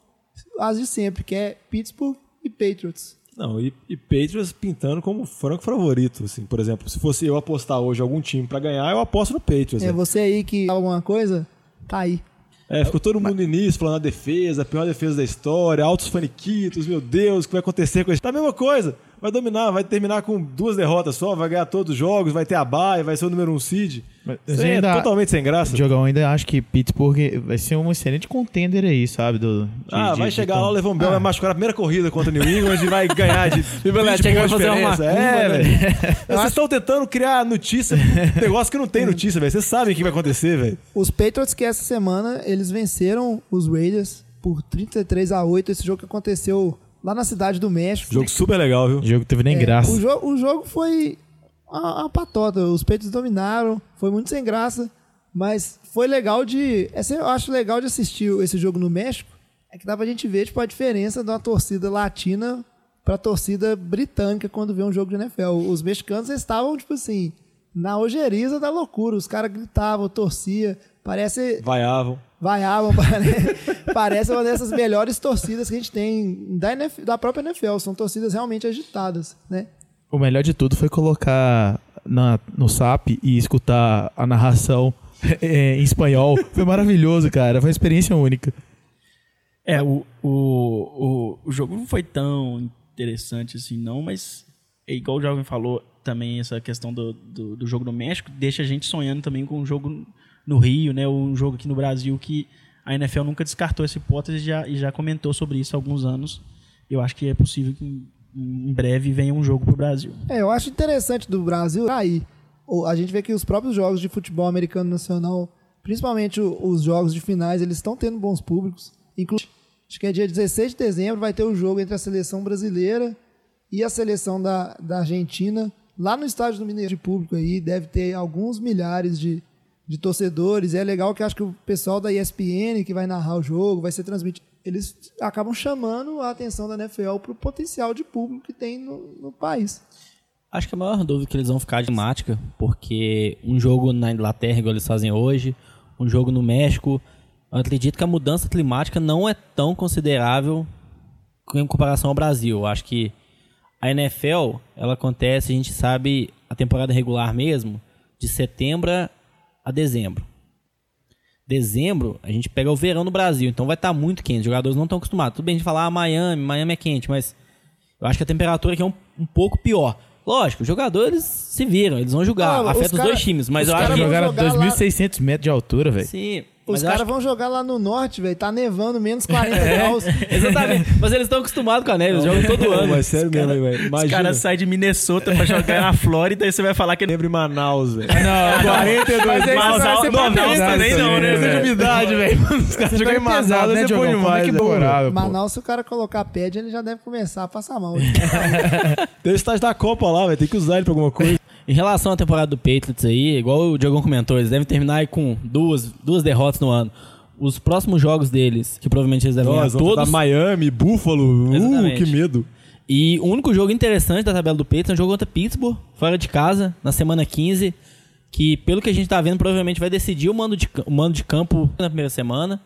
as de sempre, que é Pittsburgh e Patriots. Não, e, e Patriots pintando como franco favorito. Assim, por exemplo, se fosse eu apostar hoje algum time pra ganhar, eu aposto no Patriots. É né? você aí que alguma coisa, tá aí. É, ficou todo mundo no início falando a defesa, a pior defesa da história, altos faniquitos, meu Deus, o que vai acontecer com isso? Tá a mesma coisa. Vai dominar, vai terminar com duas derrotas só, vai ganhar todos os jogos, vai ter a bye, vai ser o número um seed. É ainda- totalmente sem graça. Diogão, eu ainda acho que Pittsburgh vai ser um excelente contender aí, sabe? Do, de- Ah, de- vai de chegar lá, o Levão Bell vai machucar na primeira corrida contra o New England e vai ganhar de 20 Beleza, chega pontos vai fazer uma É, né? velho. Vocês estão tentando criar notícia, negócio que não tem notícia, velho. Vocês sabem o que vai acontecer, velho. Os Patriots que essa semana eles venceram os Raiders por 33 a 8, esse jogo que aconteceu lá na cidade do México. Jogo super legal, viu? O jogo teve nem É, graça. O, jo o jogo foi uma, uma patota. Os Patriots dominaram, foi muito sem graça, mas foi legal de. Essa eu acho legal de assistir esse jogo no México. É que dá pra gente ver tipo, a diferença de uma torcida latina pra torcida britânica quando vê um jogo de NFL. Os mexicanos estavam, tipo assim, na ojeriza da loucura. Os caras gritavam, torcia. Parece. Vaiavam. Vaiavam, parece, parece uma dessas melhores torcidas que a gente tem da, NF da própria NFL. São torcidas realmente agitadas, né? O melhor de tudo foi colocar na, no SAP e escutar a narração é, em espanhol. Foi maravilhoso, cara. Foi uma experiência única. É, o, o, o, o jogo não foi tão interessante assim, não, mas é igual o Jovem falou também, essa questão do, do, do jogo no México deixa a gente sonhando também com um jogo no Rio, né? Um jogo aqui no Brasil que a NFL nunca descartou essa hipótese e já, e já comentou sobre isso há alguns anos. Eu acho que é possível que em, em breve venha um jogo pro Brasil. É, eu acho interessante do Brasil aí. o- A gente vê que os próprios jogos de futebol americano nacional, principalmente o- os jogos de finais, eles estão tendo bons públicos. Inclusive, acho que é dia 16 de dezembro vai ter o jogo entre a seleção brasileira e a seleção da, da Argentina. Lá no estádio do Mineiro de público aí, deve ter alguns milhares de, de torcedores. E é legal que acho que o pessoal da ESPN que vai narrar o jogo, vai ser transmitido. Eles acabam chamando a atenção da NFL pro potencial de público que tem no, no país. Acho que a maior dúvida que eles vão ficar de temática, porque um jogo na Inglaterra, igual eles fazem hoje, um jogo no México, eu acredito que a mudança climática não é tão considerável em comparação ao Brasil. Eu acho que a NFL, ela acontece, a gente sabe, a temporada regular mesmo, de setembro a dezembro. Dezembro, a gente pega o verão no Brasil, então vai estar muito quente. Os jogadores não estão acostumados. Tudo bem a gente falar ah, Miami, Miami é quente, mas eu acho que a temperatura aqui é um, um pouco pior. Lógico, os jogadores se viram, eles vão jogar, os afeta os, cara- dois times, mas os eu acho que. Jogaram jogar lá- 2.600 metros de altura, velho. Sim, Os caras acho vão jogar lá no norte, velho. Tá nevando, menos 40 graus. Exatamente. Mas eles estão acostumados com a neve, eles jogam todo ano. Mas sério mesmo, hein, velho. Os caras saem de Minnesota pra jogar na Flórida e você vai falar que Lembra em Manaus, velho. Não, 42 Mas aí não, pesado também não, né? velho? umidade, velho. Os caras jogam em Manaus, né, é bom Diogão? Como é demais, né? Manaus, se o cara colocar pad, ele já deve começar a passar mal. Tem o estágio da Copa lá, velho. Tem que usar ele pra alguma coisa. Em relação à temporada do Patriots aí, igual o Diogão comentou, eles devem terminar aí com duas, duas derrotas no ano. Os próximos jogos deles, que provavelmente eles devem ganhar todos. Miami, Buffalo. Uh, que medo. E o único jogo interessante da tabela do Patriots é um jogo contra Pittsburgh, fora de casa, na semana 15, que pelo que a gente tá vendo, provavelmente vai decidir o mando de, o mando de campo na primeira semana.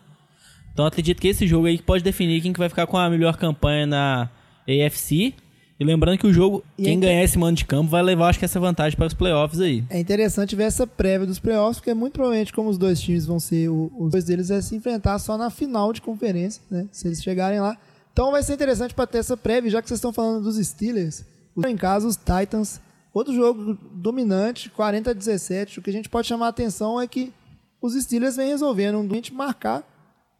Então acredito que esse jogo aí pode definir quem que vai ficar com a melhor campanha na AFC. E lembrando que o jogo, E quem ainda- ganhar esse mando de campo vai levar, acho que essa vantagem para os playoffs aí. É interessante ver essa prévia dos playoffs, porque muito provavelmente, como os dois times vão ser, o- os dois deles é se enfrentar só na final de conferência, né? Se eles chegarem lá. Então vai ser interessante para ter essa prévia, já que vocês estão falando dos Steelers. Em casa, os Titans. Outro jogo dominante, 40 a 17. O que a gente pode chamar a atenção é que os Steelers vêm resolvendo um gente marcar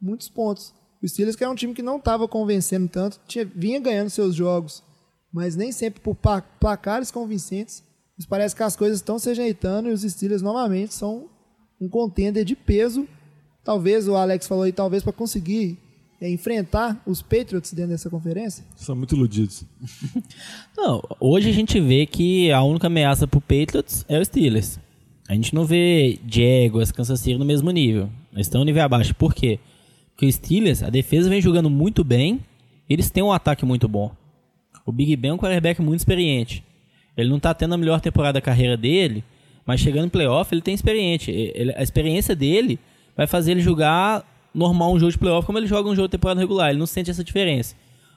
muitos pontos. O Steelers, que é um time que não estava convencendo tanto, tinha, vinha ganhando seus jogos, mas nem sempre por placares convincentes. Mas parece que as coisas estão se ajeitando e os Steelers novamente são um contender de peso. Talvez o Alex falou aí, talvez para conseguir é, enfrentar os Patriots dentro dessa conferência. São muito iludidos. Não, hoje a gente vê que a única ameaça pro Patriots é o Steelers. A gente não vê Jaguars, Kansas City no mesmo nível. Eles estão um nível abaixo. Por quê? Porque o Steelers, a defesa vem jogando muito bem, eles têm um ataque muito bom. O Big Ben é um quarterback muito experiente. Ele não tá tendo a melhor temporada da carreira dele, mas chegando em playoff, ele tem experiente. Ele- a experiência dele vai fazer ele jogar normal um jogo de playoff como ele joga um jogo de temporada regular. Ele não sente essa diferença.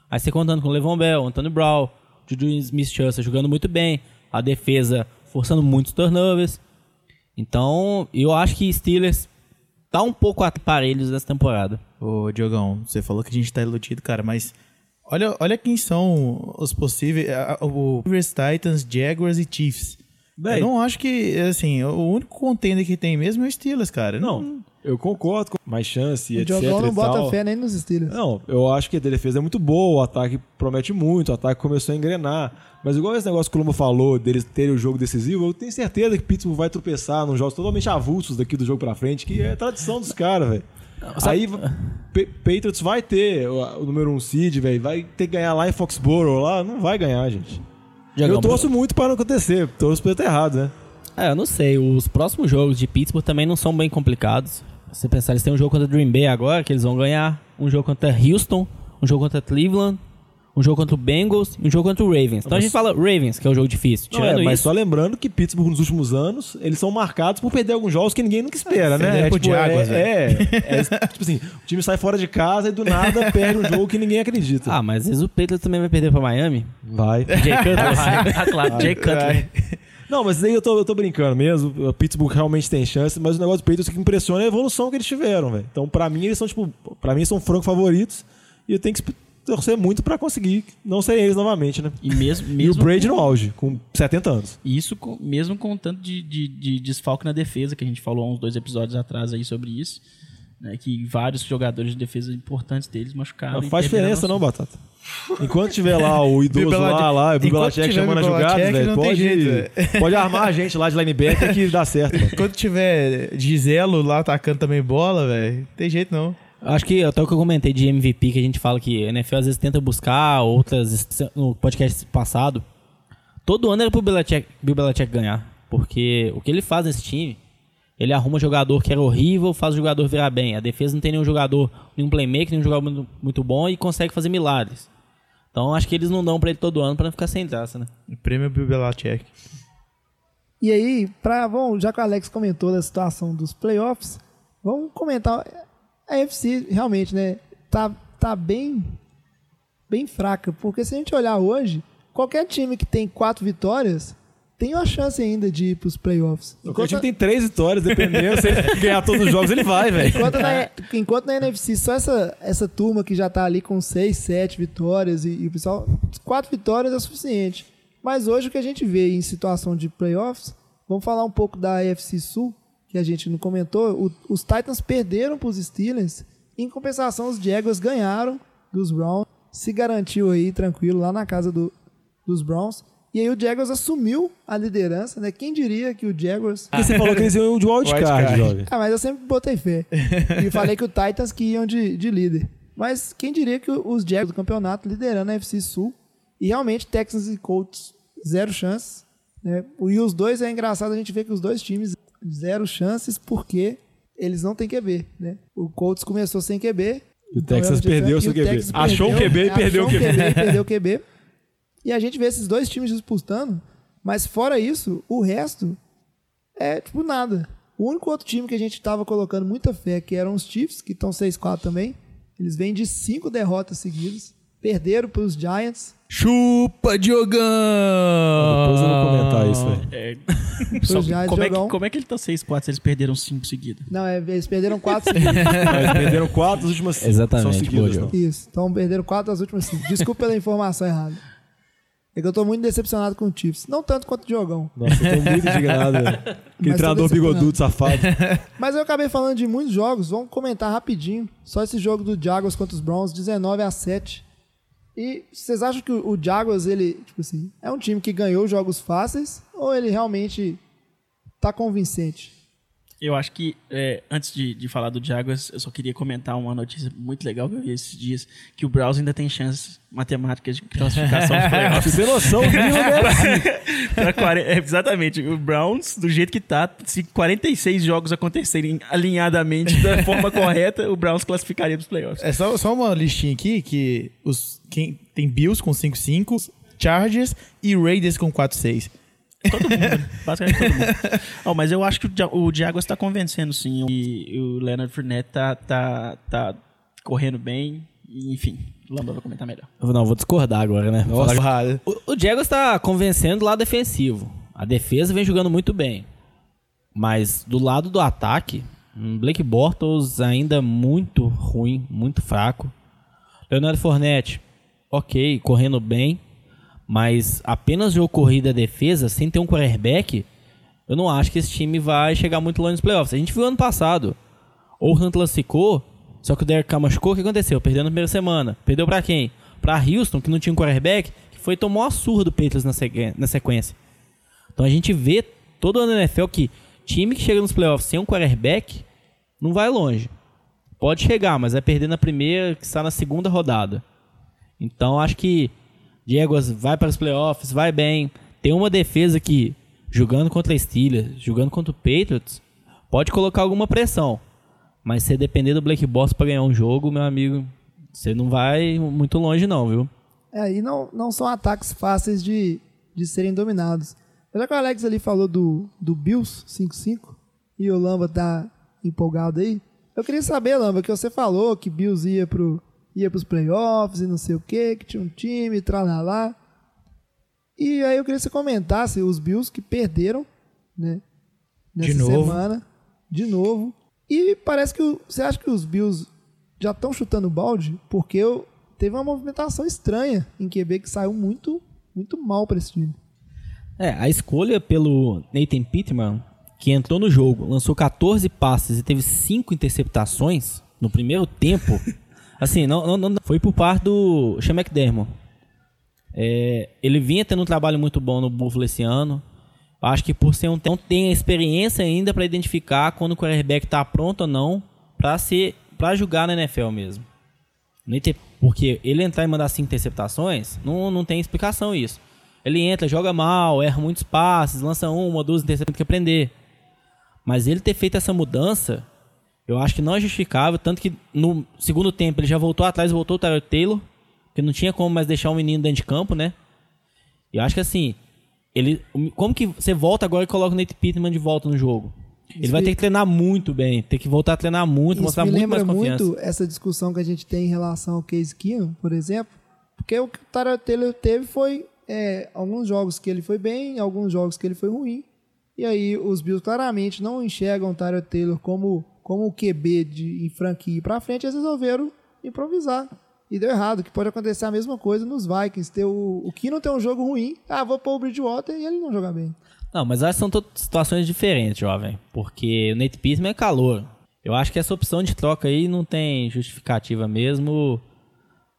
Aí você contando com o Levon Bell, Anthony Brown, Juju Smith-Schuster jogando muito bem, a defesa forçando muitos turnovers. Então, eu acho que Steelers tá um pouco aparelhos nessa temporada. Ô, Diogão, você falou que a gente tá iludido, cara, mas olha, olha quem são os possíveis. O Rivers, Titans, Jaguars e Chiefs. Véi. Eu não acho que, assim, o único contender que tem mesmo é o Steelers, cara. Não, eu concordo com mais chance, o etc Diogão não e bota tal. fé nem nos Steelers. Não, eu acho que a defesa é muito boa, o ataque promete muito, o ataque começou a engrenar. Mas igual esse negócio que o Luma falou, deles terem o jogo decisivo, eu tenho certeza que Pittsburgh vai tropeçar nos jogos totalmente avulsos daqui do jogo pra frente, que é tradição dos caras, velho. Aí Pa- Patriots vai ter o, o número um seed, velho, vai ter que ganhar lá em Foxborough, lá, não vai ganhar, gente. Diogão, eu torço muito para não acontecer, torço pra eu estar errado, né? É, eu não sei. Os próximos jogos de Pittsburgh também não são bem complicados. Se você pensar, eles têm um jogo contra Green Bay agora, que eles vão ganhar. Um jogo contra Houston, um jogo contra Cleveland, um jogo contra o Bengals e um jogo contra o Ravens. Então a gente fala Ravens, que é o jogo difícil. Não, é, mas isso, só lembrando que Pittsburgh nos últimos anos, eles são marcados por perder alguns jogos que ninguém nunca espera, né? perder É, tipo, Jaguars, é, é, é, tipo assim, o time sai fora de casa e do nada perde um jogo que ninguém acredita. ah, mas às vezes o Patriots também vai perder pra Miami. Vai. Jay Cutler. Ah, claro, Jay Cutler. Não, mas aí eu tô, eu tô brincando mesmo. O Pittsburgh realmente tem chance, mas o negócio do Patriots que me impressiona é a evolução que eles tiveram, velho. Então, pra mim, eles são, tipo, pra mim, são franco favoritos. E eu tenho que torcer muito pra conseguir não serem eles novamente, né? E mesmo, E o mesmo Brady no auge, com 70 anos. Isso com- mesmo com o tanto de, de, de desfalque na defesa, que a gente falou há uns dois episódios atrás aí sobre isso. Né, que vários jogadores de defesa importantes deles machucaram. Não faz diferença, não, Batata. Enquanto tiver lá o idoso lá, lá, o tiver chamando a jogada, velho, pode, jeito, pode armar a gente lá de linebacker que dá certo, mano. Quando tiver Giselo lá atacando também bola, velho, tem jeito não. Acho que até o que eu comentei de MVP, que a gente fala que a NFL às vezes tenta buscar, outras no podcast passado. Todo ano era pro Belichick, Bill Belichick ganhar. Porque o que ele faz nesse time, ele arruma jogador que era horrível, faz o jogador virar bem. A defesa não tem nenhum jogador, nenhum playmaker, nenhum jogador muito, muito bom e consegue fazer milagres. Então acho que eles não dão pra ele todo ano pra não ficar sem graça, né? O prêmio Bill Belichick. E aí, pra, bom, já que o Alex comentou da situação dos playoffs, vamos comentar. A UFC realmente, né? Tá, tá bem, bem fraca. Porque se a gente olhar hoje, qualquer time que tem quatro vitórias tem uma chance ainda de ir pros playoffs. O time tem três vitórias, dependendo. Se ele ganhar todos os jogos, ele vai, velho. Enquanto na, enquanto na NFC, só essa, essa turma que já tá ali com seis, sete vitórias e, e o pessoal, quatro vitórias é suficiente. Mas hoje o que a gente vê em situação de playoffs, vamos falar um pouco da AFC Sul, que a gente não comentou. O- os Titans perderam para os Steelers, em compensação os Jaguars ganharam dos Browns, se garantiu aí tranquilo lá na casa do- dos Browns. E aí o Jaguars assumiu a liderança, né? Quem diria que o Jaguars Porque você falou que eles iam de wildcard, jovem. ah, mas eu sempre botei fé. e falei que o Titans que iam de, de líder. Mas quem diria que os Jaguars do campeonato liderando a FC Sul. E realmente Texans e Colts, zero chances. Né? E os dois, é engraçado a gente ver que os dois times, zero chances, porque eles não têm QB. Né? O Colts começou sem QB. E o Texas então, perdeu e seu o QB. Texas Achou o perdeu- QB e perdeu o QB. e perdeu o QB. E a gente vê esses dois times disputando, mas fora isso, o resto é tipo nada. O único outro time que a gente tava colocando muita fé, que eram os Chiefs, que estão 6-4 também, eles vêm de cinco derrotas seguidas, perderam para os Giants, Chupa, Diogão! Depois eu vou comentar isso, velho. É, só- Giants como, é que, jogão. como é que ele tá 6-4 se eles perderam 5 seguidas? Não, é, eles perderam quatro seguidas. Mas perderam quatro, as últimas cinco Exatamente, são seguidas, boa, não. Isso, então perderam quatro das últimas cinco. Desculpa pela informação errada. É que eu tô muito decepcionado com o Chiefs. Não tanto quanto o Diogão. Nossa, eu tô muito indignado, velho. Aquele treinador bigodudo, safado. Mas eu acabei falando de muitos jogos, vamos comentar rapidinho. Só esse jogo do Jaguars contra os Browns, 19 a 7. E vocês acham que o Jaguars, ele, tipo assim, é um time que ganhou jogos fáceis ou ele realmente tá convincente? Eu acho que, é, antes de, de falar do Jaguars, eu só queria comentar uma notícia muito legal que eu vi esses dias, que o Browns ainda tem chances matemáticas de classificação dos playoffs. Você noção, viu, né? Pra 40 é, exatamente. O Browns, do jeito que tá, se 46 jogos acontecerem alinhadamente da forma correta, o Browns classificaria dos playoffs. É só, só uma listinha aqui que os, quem, tem Bills com 5-5, Chargers e Raiders com 4-6. Todo mundo, né? basicamente todo mundo. Ó, mas eu acho que o, Ja- o Jaguars tá convencendo, sim. E o Leonard Fournette tá, tá, tá correndo bem. Enfim, o Lamba vai comentar melhor. Não, vou discordar agora, né? Falar- Porrada. O, o Jaguars tá convencendo lá defensivo. A defesa vem jogando muito bem. Mas do lado do ataque, um Blake Bortles ainda muito ruim, muito fraco. Leonardo Fournette, ok, correndo bem. Mas apenas jogo corrida defesa, sem ter um quarterback, eu não acho que esse time vai chegar muito longe nos playoffs. A gente viu ano passado. O Oakland classificou, só que o Derek Carr machucou. O que aconteceu? Perdeu na primeira semana. Perdeu pra quem? Pra Houston, que não tinha um quarterback, que foi tomou uma surra do Patriots na, sequ- na sequência. Então a gente vê todo ano na NFL que time que chega nos playoffs sem um quarterback não vai longe. Pode chegar, mas vai perder na primeira, que está na segunda rodada. Então acho que Jaguars vai para os playoffs, vai bem. Tem uma defesa que, jogando contra a Steelers, jogando contra o Patriots, pode colocar alguma pressão. Mas se depender do Blake Boss para ganhar um jogo, meu amigo, você não vai muito longe não, viu? É, e não, não são ataques fáceis de, de serem dominados. Já que o Alex ali falou do, do Bills 5-5 e o Lamba tá empolgado aí, eu queria saber, Lamba, que você falou que Bills ia pro ia pros playoffs e não sei o que, que tinha um time, tralalá. E aí eu queria que você comentasse os Bills que perderam, né? Nessa De novo. semana. De novo. E parece que o- você acha que os Bills já estão chutando balde? Porque eu, teve uma movimentação estranha em QB que saiu muito, muito mal para esse time. É, a escolha pelo Nathan Pittman, que entrou no jogo, lançou 14 passes e teve 5 interceptações no primeiro tempo, assim, não, não, não- foi por parte do Sean McDermott. É, ele vinha tendo um trabalho muito bom no Buffalo esse ano. Acho que por ser um não tem experiência ainda para identificar quando o quarterback tá pronto ou não para ser para jogar na NFL mesmo. Porque ele entrar e mandar cinco interceptações, não, não tem explicação isso. Ele entra, joga mal, erra muitos passes, lança uma, duas interceptações, que aprender. Mas ele ter feito essa mudança, eu acho que não é justificável. Tanto que no segundo tempo ele já voltou atrás, voltou o Tyler Taylor, que não tinha como mais deixar o menino dentro de campo, né? E eu acho que assim, ele, como que você volta agora e coloca o Nate Pittman de volta no jogo? Ele vai me- ter que treinar muito bem, ter que voltar a treinar muito, Isso mostrar me muito lembra mais confiança. muito essa discussão que a gente tem em relação ao Case Keenum, por exemplo. Porque o que o Tyler Taylor teve foi é, alguns jogos que ele foi bem, alguns jogos que ele foi ruim. E aí os Bills claramente não enxergam o Tyler Taylor como, como o QB de, em franquia para frente, eles resolveram improvisar. E deu errado, que pode acontecer a mesma coisa nos Vikings. Ter o, o Keenum ter um jogo ruim, ah, vou pôr o Bridgewater e ele não jogar bem. Não, mas acho que são situações diferentes, jovem. Porque o Nate Pittman é calor. Eu acho que essa opção de troca aí não tem justificativa mesmo.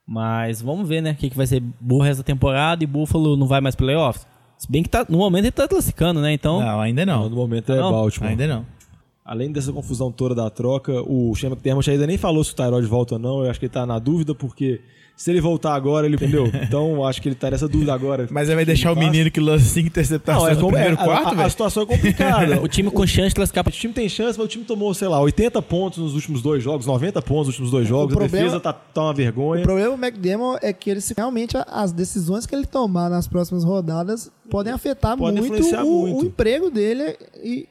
Mas vamos ver, né? O que, que vai ser burro essa temporada e Buffalo não vai mais pro playoffs. Se bem que tá, no momento ele tá classificando, né? Então. Não, ainda Não, não. no momento é Não, Baltimore. Ainda não. Além dessa confusão toda da troca, o Shane McDermott ainda nem falou se o Tyrod volta ou não. Eu acho que ele tá na dúvida, porque se ele voltar agora, ele entendeu? Então acho que ele tá nessa dúvida agora. Mas aí vai deixar o menino que lança cinco interceptações Não, é no primeiro é, a- quarto, a, a, velho? situação é complicada. O time com chance de classificar O time tem chance, mas o time tomou, sei lá, 80 pontos nos últimos dois jogos, 90 pontos nos últimos dois jogos. a problema- defesa tá, tá uma vergonha. O problema do McDermott é que ele, realmente a- as decisões que ele tomar nas próximas rodadas podem afetar Pode muito, influenciar o, muito. o emprego dele e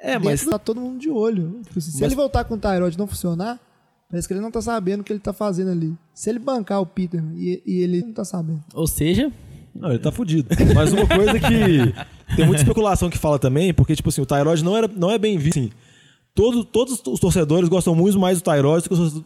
É, dentro mas tá todo mundo de olho. Tipo assim, Se ele voltar com o Tyrod e não funcionar, parece que ele não tá sabendo o que ele tá fazendo ali. Se ele bancar o Peter e, e ele não tá sabendo. Ou seja, Não, ele tá fudido. Mas uma coisa que tem muita especulação que fala também, porque, tipo assim, o Tyrod não, era, não é bem visto. Assim, todo, todos os torcedores gostam muito mais do Tyrod do que os,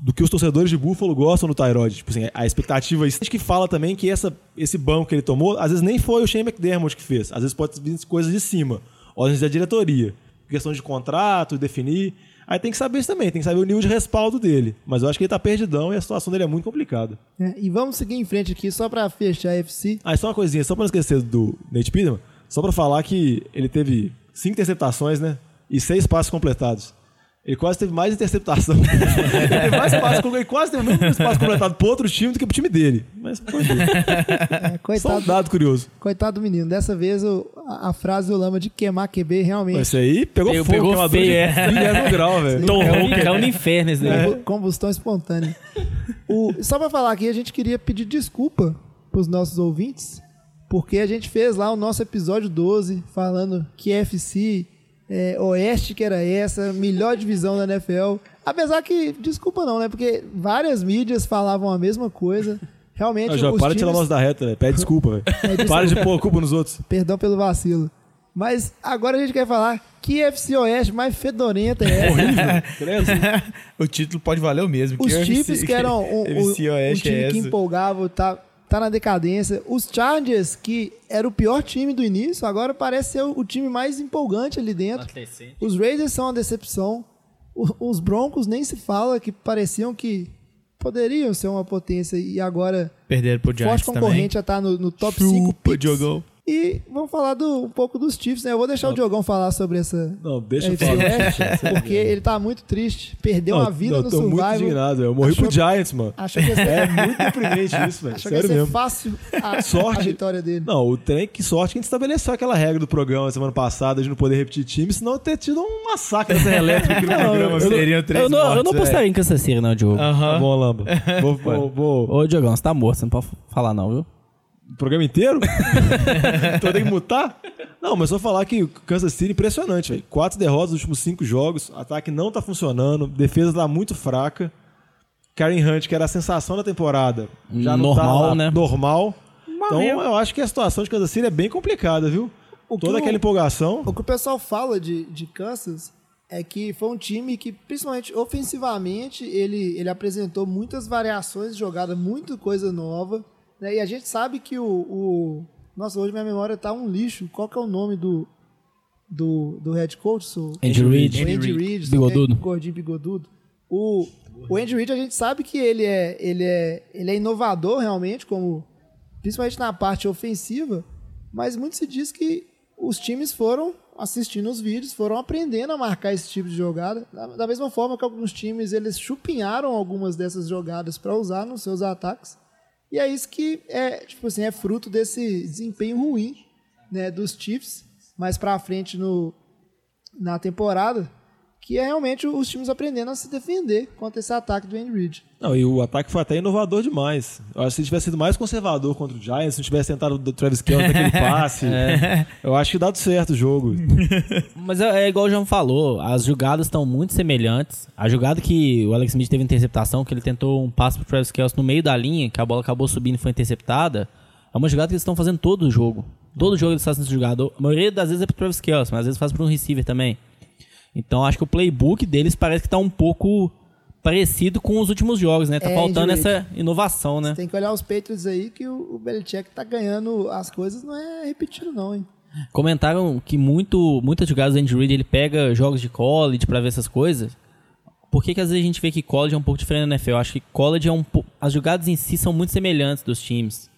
do que os torcedores de Buffalo gostam do Tyrod. Tipo assim, a expectativa. A gente que fala também que essa, esse banco que ele tomou, às vezes nem foi o Shane McDermott que fez. Às vezes pode vir coisas de cima. Ordens da diretoria. Questão de contrato, definir. Aí tem que saber isso também, tem que saber o nível de respaldo dele. Mas eu acho que ele tá perdidão e a situação dele é muito complicada. né? E vamos seguir em frente aqui só pra fechar a FC. Ah, só uma coisinha, só pra não esquecer do Nate Pittman, só pra falar que ele teve cinco interceptações, né? E seis passos completados. Ele quase teve mais interceptação. ele teve mais passos, ele quase teve o mesmo espaço completado pro outro time do que pro time dele. Mas foi dele. É, Só um coitado, dado curioso. coitado do menino. Dessa vez o- a, a frase do Lama de queimar QB realmente Esse aí pegou, Pegou- fogo, pegou queimadura feio, de é. grau, velho. caiu, caiu no inferno esse daí. Combu- Combustão espontânea. O- só pra falar aqui, a gente queria pedir desculpa pros nossos ouvintes, porque a gente fez lá o nosso episódio 12, falando que FC é, Oeste que era essa, melhor divisão da NFL. Apesar que, desculpa não, né? Porque várias mídias falavam a mesma coisa. Realmente, Não, já os para de tirar times- nós da reta, velho. Pede desculpa, velho. Para de pôr a culpa nos outros. Perdão pelo vacilo. Mas agora a gente quer falar que FC Oeste mais fedorenta é essa. Credo. o título pode valer o mesmo. Os o Chiefs, MC que eram um, um- MC um Oeste time é que empolgava, tá, tá na decadência. Os Chargers, que era o pior time do início, agora parece ser o, time mais empolgante ali dentro. Os Raiders são uma decepção. Os Broncos nem se fala, que pareciam que poderiam ser uma potência e agora Perderam pro Giants forte concorrente já tá no, no top 5 Chupa, jogou. E vamos falar do, um pouco dos Chiefs, né? Eu vou deixar o Diogão falar sobre essa. Não, deixa eu falar. Oeste, porque ele tá muito triste. Perdeu Não, uma vida não, no tô muito Survival. indignado, velho. Eu morri Achou pro Giants, mano. Achou que ia ser, É muito deprimente isso, velho. achou que ia Sério ser mesmo. fácil a, Sorte. a vitória dele. Não, o trem, que sorte que a gente estabeleceu aquela regra do programa semana passada de não poder repetir time, senão eu ter tido um massacre dessa elétrica aqui no programa. velho. Seriam três Eu não, eu não postaria em Kansas City, não, Diogo. Tá Aham. bom, Lamba. Vou, vou, vou- Ô, Diogão, você tá morto, você não pode falar não, viu? O programa inteiro? então tem que mutar? Não, mas só falar que o Kansas City é impressionante, velho. Quatro derrotas nos últimos cinco jogos, ataque não tá funcionando, defesa tá muito fraca. Karen Hunt, que era a sensação da temporada, já não tá Normal, lá, né? normal. Então eu acho que a situação de Kansas City é bem complicada, viu? O Toda o- aquela empolgação. O que o pessoal fala de, de Kansas é que foi um time que, principalmente ofensivamente, ele, ele apresentou muitas variações de jogada, muita coisa nova. Né? E a gente sabe que o, o- Nossa, hoje minha memória tá um lixo. Qual que é o nome do, do, do head coach? O Andy Reid. o Andy Reid. Bigodudo. Gordinho bigodudo. O, o Andy Reid, a gente sabe que ele é, ele, é, ele é inovador realmente, como, principalmente na parte ofensiva, mas muito se diz que os times foram assistindo os vídeos, foram aprendendo a marcar esse tipo de jogada. Da, da mesma forma que alguns times eles chupinharam algumas dessas jogadas para usar nos seus ataques. E é isso que é, tipo assim, é fruto desse desempenho ruim, né, dos Chiefs. Mais para frente no na temporada, que é realmente os times aprendendo a se defender contra esse ataque do Andy Reid. Não, e o ataque foi até inovador demais. Eu acho que se tivesse sido mais conservador contra o Giants, se não tivesse tentado o Travis Kelce naquele passe, eu acho que dado certo o jogo. Mas é, é igual o João falou, as jogadas estão muito semelhantes. A jogada que o Alex Smith teve interceptação, que ele tentou um passe pro Travis Kelce no meio da linha, que a bola acabou subindo e foi interceptada, é uma jogada que eles estão fazendo todo o jogo. Todo jogo eles fazem esse jogador. A maioria das vezes é pro Travis Kelce, mas às vezes faz pro um receiver também. Então acho que o playbook deles parece que tá um pouco parecido com os últimos jogos, né? Tá É, faltando essa inovação, né? Tem que olhar os Patriots aí que o, o Belichick tá ganhando as coisas, não é repetido não, hein? Comentaram que muito, muitas jogadas do Andy Reid ele pega jogos de college pra ver essas coisas. Por que, que às vezes a gente vê que college é um pouco diferente da NFL? Eu acho que college é um as jogadas em si são muito semelhantes dos times.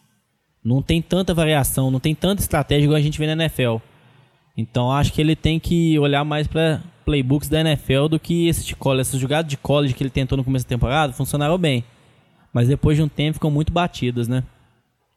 Não tem tanta variação, não tem tanta estratégia igual a gente vê na NFL. Então acho que ele tem que olhar mais pra playbooks da NFL do que esse college. Essas jogadas de college que ele tentou no começo da temporada funcionaram bem. Mas depois de um tempo ficam muito batidas, né?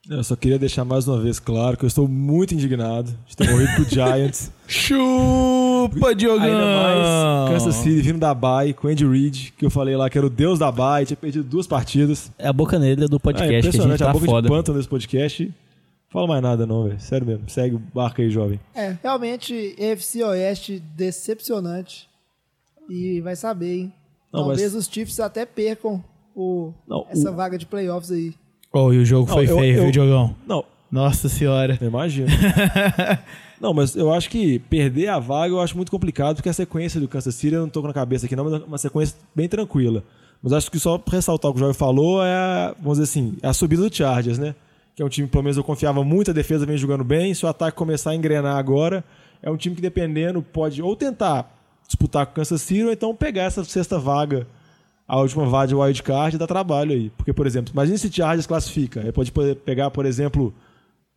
Eu só queria deixar mais uma vez claro que eu estou muito indignado de ter morrido pro Giants. Chupa, Diogão! Ainda mais Kansas City vindo da bye com Andy Reid, que eu falei lá que era o deus da bye, tinha perdido duas partidas. É a boca negra do É podcast que a gente impressionante, a, tá boca foda. de pântano desse podcast. Fala mais nada não, velho. Sério mesmo. Segue o barco aí, jovem. É, realmente, EFC Oeste decepcionante. E vai saber, hein? Não, Talvez mas- os Chiefs até percam o, Não, essa o- vaga de playoffs aí. Oh, e o jogo Não, foi eu- feio, eu- viu, Diogão? Não, Nossa senhora. eu imagino. não, mas eu acho que perder a vaga eu acho muito complicado, porque a sequência do Kansas City, eu não tô com na cabeça aqui não, mas é uma sequência bem tranquila. Mas acho que só pra ressaltar o que o Jovem falou é, a, vamos dizer assim, a subida do Chargers, né? Que é um time, pelo menos eu confiava muito, a defesa vem jogando bem, se o ataque começar a engrenar agora, é um time que dependendo pode ou tentar disputar com o Kansas City ou então pegar essa sexta vaga, a última vaga de wildcard e dar trabalho aí. Porque, por exemplo, imagine se Chargers classifica, aí pode pegar, por exemplo,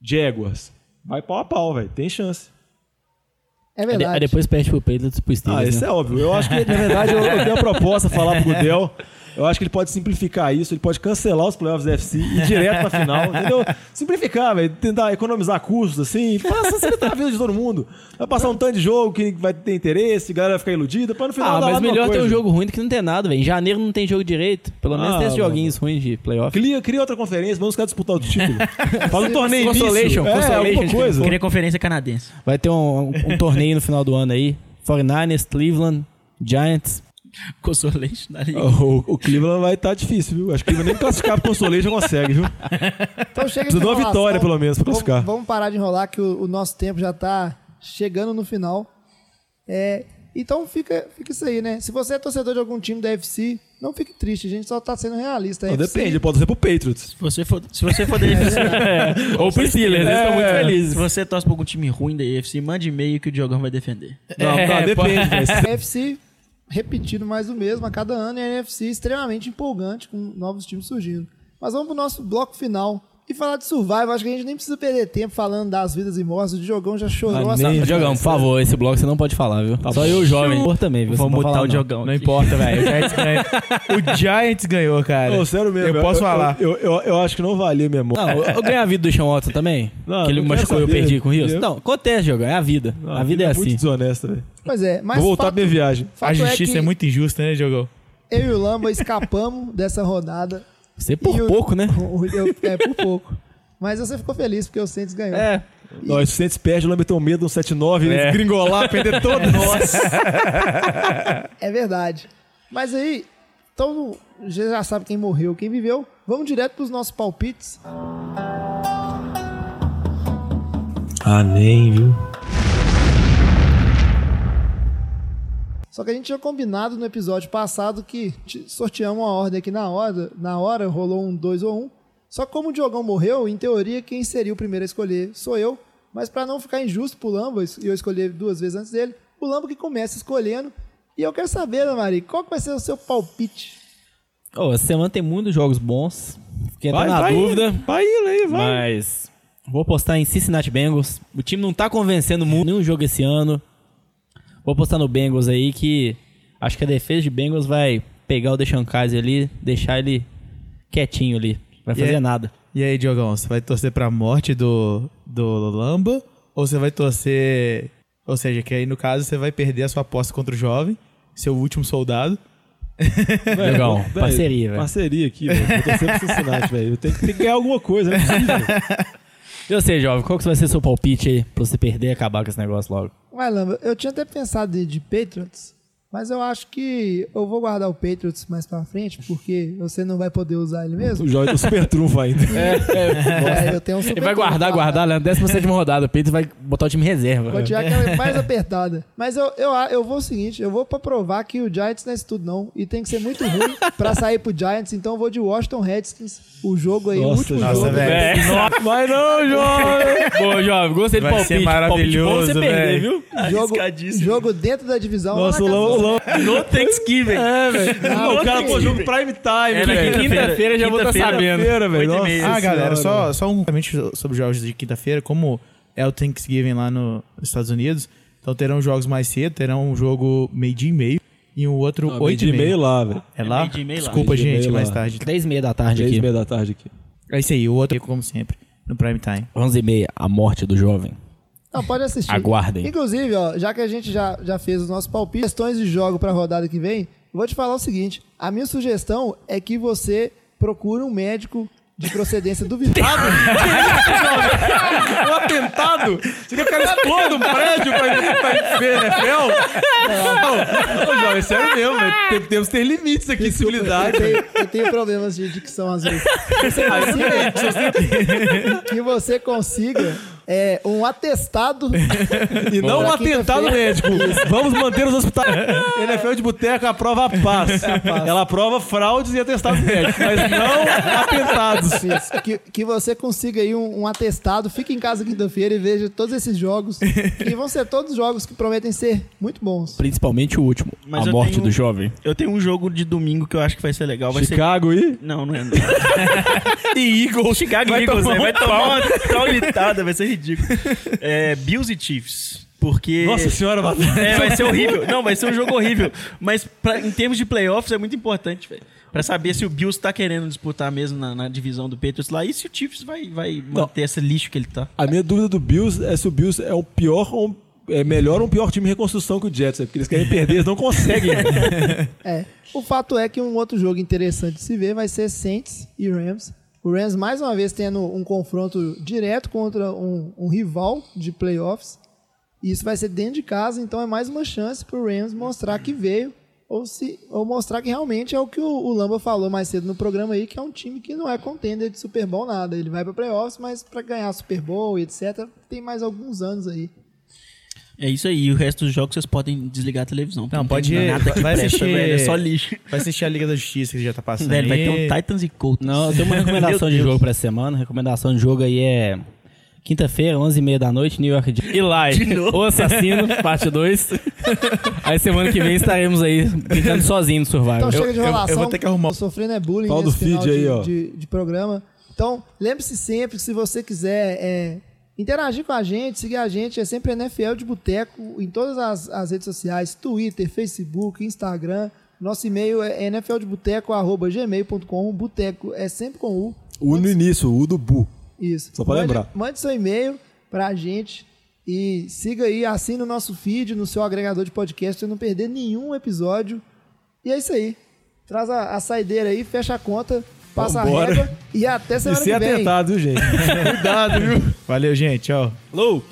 Jaguars. Vai pau a pau, velho, tem chance. É verdade. aí depois perde pro Patriots e pro Steelers, Ah, isso né? é óbvio. Eu acho que, na verdade, eu, eu dei uma proposta a falar pro Gudel. Eu acho que ele pode simplificar isso, ele pode cancelar os playoffs da FC e ir direto pra final, entendeu? Simplificar, velho. Tentar economizar custos, assim. Facilitar a vida de todo mundo. Vai passar um tanto de jogo que vai ter interesse, a galera vai ficar iludida, pra no final Ah, dar mas melhor ter um jogo ruim do que não ter nada, velho. Em janeiro não tem jogo direito. Pelo menos Ah, tem esses joguinhos ruins de playoff. Cria, cria outra conferência, vamos os caras disputar o título. Faz um torneio Consolation. É, Consolation, alguma coisa. Queria conferência canadense. Vai ter um, um- um torneio no final do ano aí. 49ers, Cleveland, Giants. Consolation da liga. O, o Cleveland vai estar difícil, viu? Acho que ele nem classificar pro Consolation consegue, viu? Então chega Precisa de uma enrolação. vitória, pelo menos, pra Vamos- classificar. Vamos, parar de enrolar que o, o nosso tempo já tá chegando no final. É, então fica, fica isso aí, né? Se você é torcedor de algum time da FC, não fique triste, a gente só tá sendo realista. Não, FC depende, pode ser pro Patriots. Se você for, se você for da UFC, Ou pro Steelers, eles estão muito se felizes. você torce pra algum time ruim da UFC, mande e-mail que o Diogão vai defender. Não, É, não, depende, velho. A Repetindo mais o mesmo a cada ano e a NFC extremamente empolgante com novos times surgindo. Mas vamos pro nosso bloco final, E falar de Survival, acho que a gente nem precisa perder tempo falando das vidas e mortes. O Diogão já chorou Ah, essa nem- Diogão, por favor, esse bloco você não pode falar, viu? Só eu, jovem. Por também, viu? Não mutar falar, o não. Diogão. Não importa, velho. O Giants ganhou. O Giants ganhou, cara. Ô, sério mesmo. Eu posso falar. Eu, eu, eu acho que não valia mesmo. Não, eu, eu ganhei a vida do Sean Watson também? Não, que ele não quero machucou e eu perdi com o Rios? Eu- Não, acontece, Diogão, é a vida. a vida é muito assim. desonesta, velho. Pois é, mas Vou voltar fato, pra minha viagem. A justiça que é, muito injusta, né, Diogão? eu e o Lamba escapamos dessa rodada. Você por E o- pouco, né? o- eu- é, por pouco. Mas você ficou feliz porque o Saints ganhou. É. Não, se o Saints perde, o Lambert tem um medo, um 7-9, É. ele gringolar, perder todas. Nossa. É verdade. Mas aí, então você já sabe quem morreu, quem viveu. Vamos direto pros nossos palpites. Ah, nem, viu? Só que a gente tinha combinado no episódio passado que sorteamos uma ordem aqui na hora. Na hora rolou um 2 ou 1. Um. Só que como o Diogão morreu, em teoria quem seria o primeiro a escolher sou eu. Mas pra não ficar injusto pro Lamba, e eu escolher duas vezes antes dele, o Lamba que começa escolhendo. E eu quero saber, Ana Maria, qual que vai ser o seu palpite? Ô, essa semana tem muitos jogos bons. Fiquei até Vai, na vai dúvida. indo, vai indo aí, vai. Mas vou apostar em Cincinnati Bengals. O time não tá convencendo muito nenhum jogo esse ano. Vou apostar no Bengals aí que acho que a defesa de Bengals vai pegar o Deshaun Kaiser ali, deixar ele quietinho ali. Vai fazer aí- nada. E aí, Diogão, você vai torcer pra morte do, do Lamba? Ou você vai torcer. Ou seja, que aí no caso você vai perder a sua aposta contra o jovem, seu último soldado. Legal. Velho, Parceria, velho. Parceria aqui, velho. Vou torcer pro Cincinnati, velho. Eu tenho que, ganhar alguma coisa, não é possível. E você, jovem, qual que vai ser seu palpite aí pra você perder e acabar com esse negócio logo? Ué, Lamba, eu tinha até pensado de, de Patriots, mas eu acho que eu vou guardar o Patriots mais pra frente, porque você não vai poder usar ele mesmo. O Jorge tá super trunfo ainda. É, eu tenho um super Ele vai guardar, guardar, né? 17 rodada. O Pedro vai botar o time em reserva. Vou tirar aquela mais apertada. Mas eu, eu, eu vou o seguinte, eu vou pra provar que o Giants não é isso tudo não. E tem que ser muito ruim pra sair pro Giants, então eu vou de Washington Redskins. O jogo aí, o Nossa, último nossa, jogo. velho. É. Vai não, Jorge! Boa, jovem. Gostei do Vai palpite. ser Palpite bom você maravilhoso, perder, velho. viu? Jogo, jogo dentro da divisão. Nossa, o o Lamba- No Thanksgiving. É, velho. Não, o cara, pô, jogo prime time, É, quinta-feira já vou tá quinta-feira, sabendo. Quinta-feira, velho. Oito e Nossa meia. Ah, galera, só, só um comente sobre os jogos de quinta-feira, como é o Thanksgiving lá no- nos Estados Unidos, então terão jogos mais cedo, terão um jogo meio-dia e meio e um outro Não, oito meio e de meio meio. lá, velho. É lá? e meio lá. Desculpa, Meio-dia e gente, meio mais lá. tarde. Três e meia da tarde Três e aqui. meia da tarde aqui. É isso aí, o outro, como sempre, no prime time. Onze e meia. A morte do jovem. Não, pode assistir. Aguardem. Inclusive, ó, já que a gente já, já fez os nossos palpites, questões de jogo pra rodada que vem, eu vou te falar o seguinte: a minha sugestão é que você procure um médico de procedência duvidosa. Um atentado? Você quer que o cara exploda um prédio pra, pra ver NFL? Não, Ô, jovem, sério mesmo, velho. Tem- Temos que ter limites aqui, eu, civilidade. tenho, eu tenho problemas de dicção às vezes. Você consiga, que você consiga é, um atestado E não um atentado médico. Vamos manter os hospitais. NFL de boteca aprova a paz. Ela aprova fraudes e atestados médicos, mas não atentados. Isso, que, que você consiga aí um, um atestado, fique em casa quinta-feira e veja todos esses jogos. que vão ser todos jogos que prometem ser muito bons. Principalmente o último. Mas a morte tenho- do jovem. Eu tenho um jogo de domingo que eu acho que vai ser legal. Vai Chicago e... ser... Não, não é. e Eagles. Chicago Vai Eagles, tomar né? Vai tomar uma traulitada, vai ser ridículo. É, Bills e Chiefs. Porque... Nossa senhora, Batata. É, vai ser horrível. Não, vai ser um jogo horrível. Mas pra- em termos de playoffs é muito importante, velho. Pra saber se o Bills tá querendo disputar mesmo na, na divisão do Patriots lá e se o Chiefs vai, vai manter esse lixo que ele tá. A minha dúvida do Bills é se o Bills é o pior ou é melhor ou um pior time de reconstrução que o Jets, é porque eles querem perder, eles não conseguem. É. O fato é que um outro jogo interessante de se ver vai ser Saints e Rams. O Rams, mais uma vez, tendo um confronto direto contra um, um rival de playoffs. E isso vai ser dentro de casa, então é mais uma chance pro Rams mostrar que veio. Ou, se, ou mostrar que realmente é o que o, o Lamba falou mais cedo no programa aí, que é um time que não é contender de Super Bowl nada. Ele vai para playoffs, mas para ganhar Super Bowl etc, tem mais alguns anos aí. É isso aí. E o resto dos jogos vocês podem desligar a televisão. porque Não, pode tem ir. nada que Vai presta, assistir- velho. É só lixo. Vai assistir a Liga da Justiça que já tá passando. Velho, vai ter um Titans e Colts. Não, eu tenho uma recomendação de jogo pra essa semana. Recomendação de jogo aí é quinta-feira, 11h30 da noite, New York Jets. Eli, o assassino, parte 2. aí semana que vem estaremos aí brincando sozinho no Survival. Então Eu- chega de eu- eu enrolação. vou ter que arrumar- Tô sofrendo é bullying do nesse final feed aí, de, ó. de, de programa. Então, lembre-se sempre que se você quiser é, interagir com a gente, seguir a gente, é sempre NFL de Boteco em todas as, as redes sociais, Twitter, Facebook, Instagram. Nosso e-mail é nfldeboteco.gmail.com. Boteco é sempre com U. O no início, o do Bu. Isso. Só pra mande, lembrar. Mande seu e-mail pra gente e siga aí, assine o nosso feed no seu agregador de podcast pra não perder nenhum episódio. E é isso aí. Traz a, a saideira aí, fecha a conta, passa Vambora. a régua e até E semana ser que vem. atentado, viu, gente? Cuidado, viu? Valeu, gente. Tchau. Falou!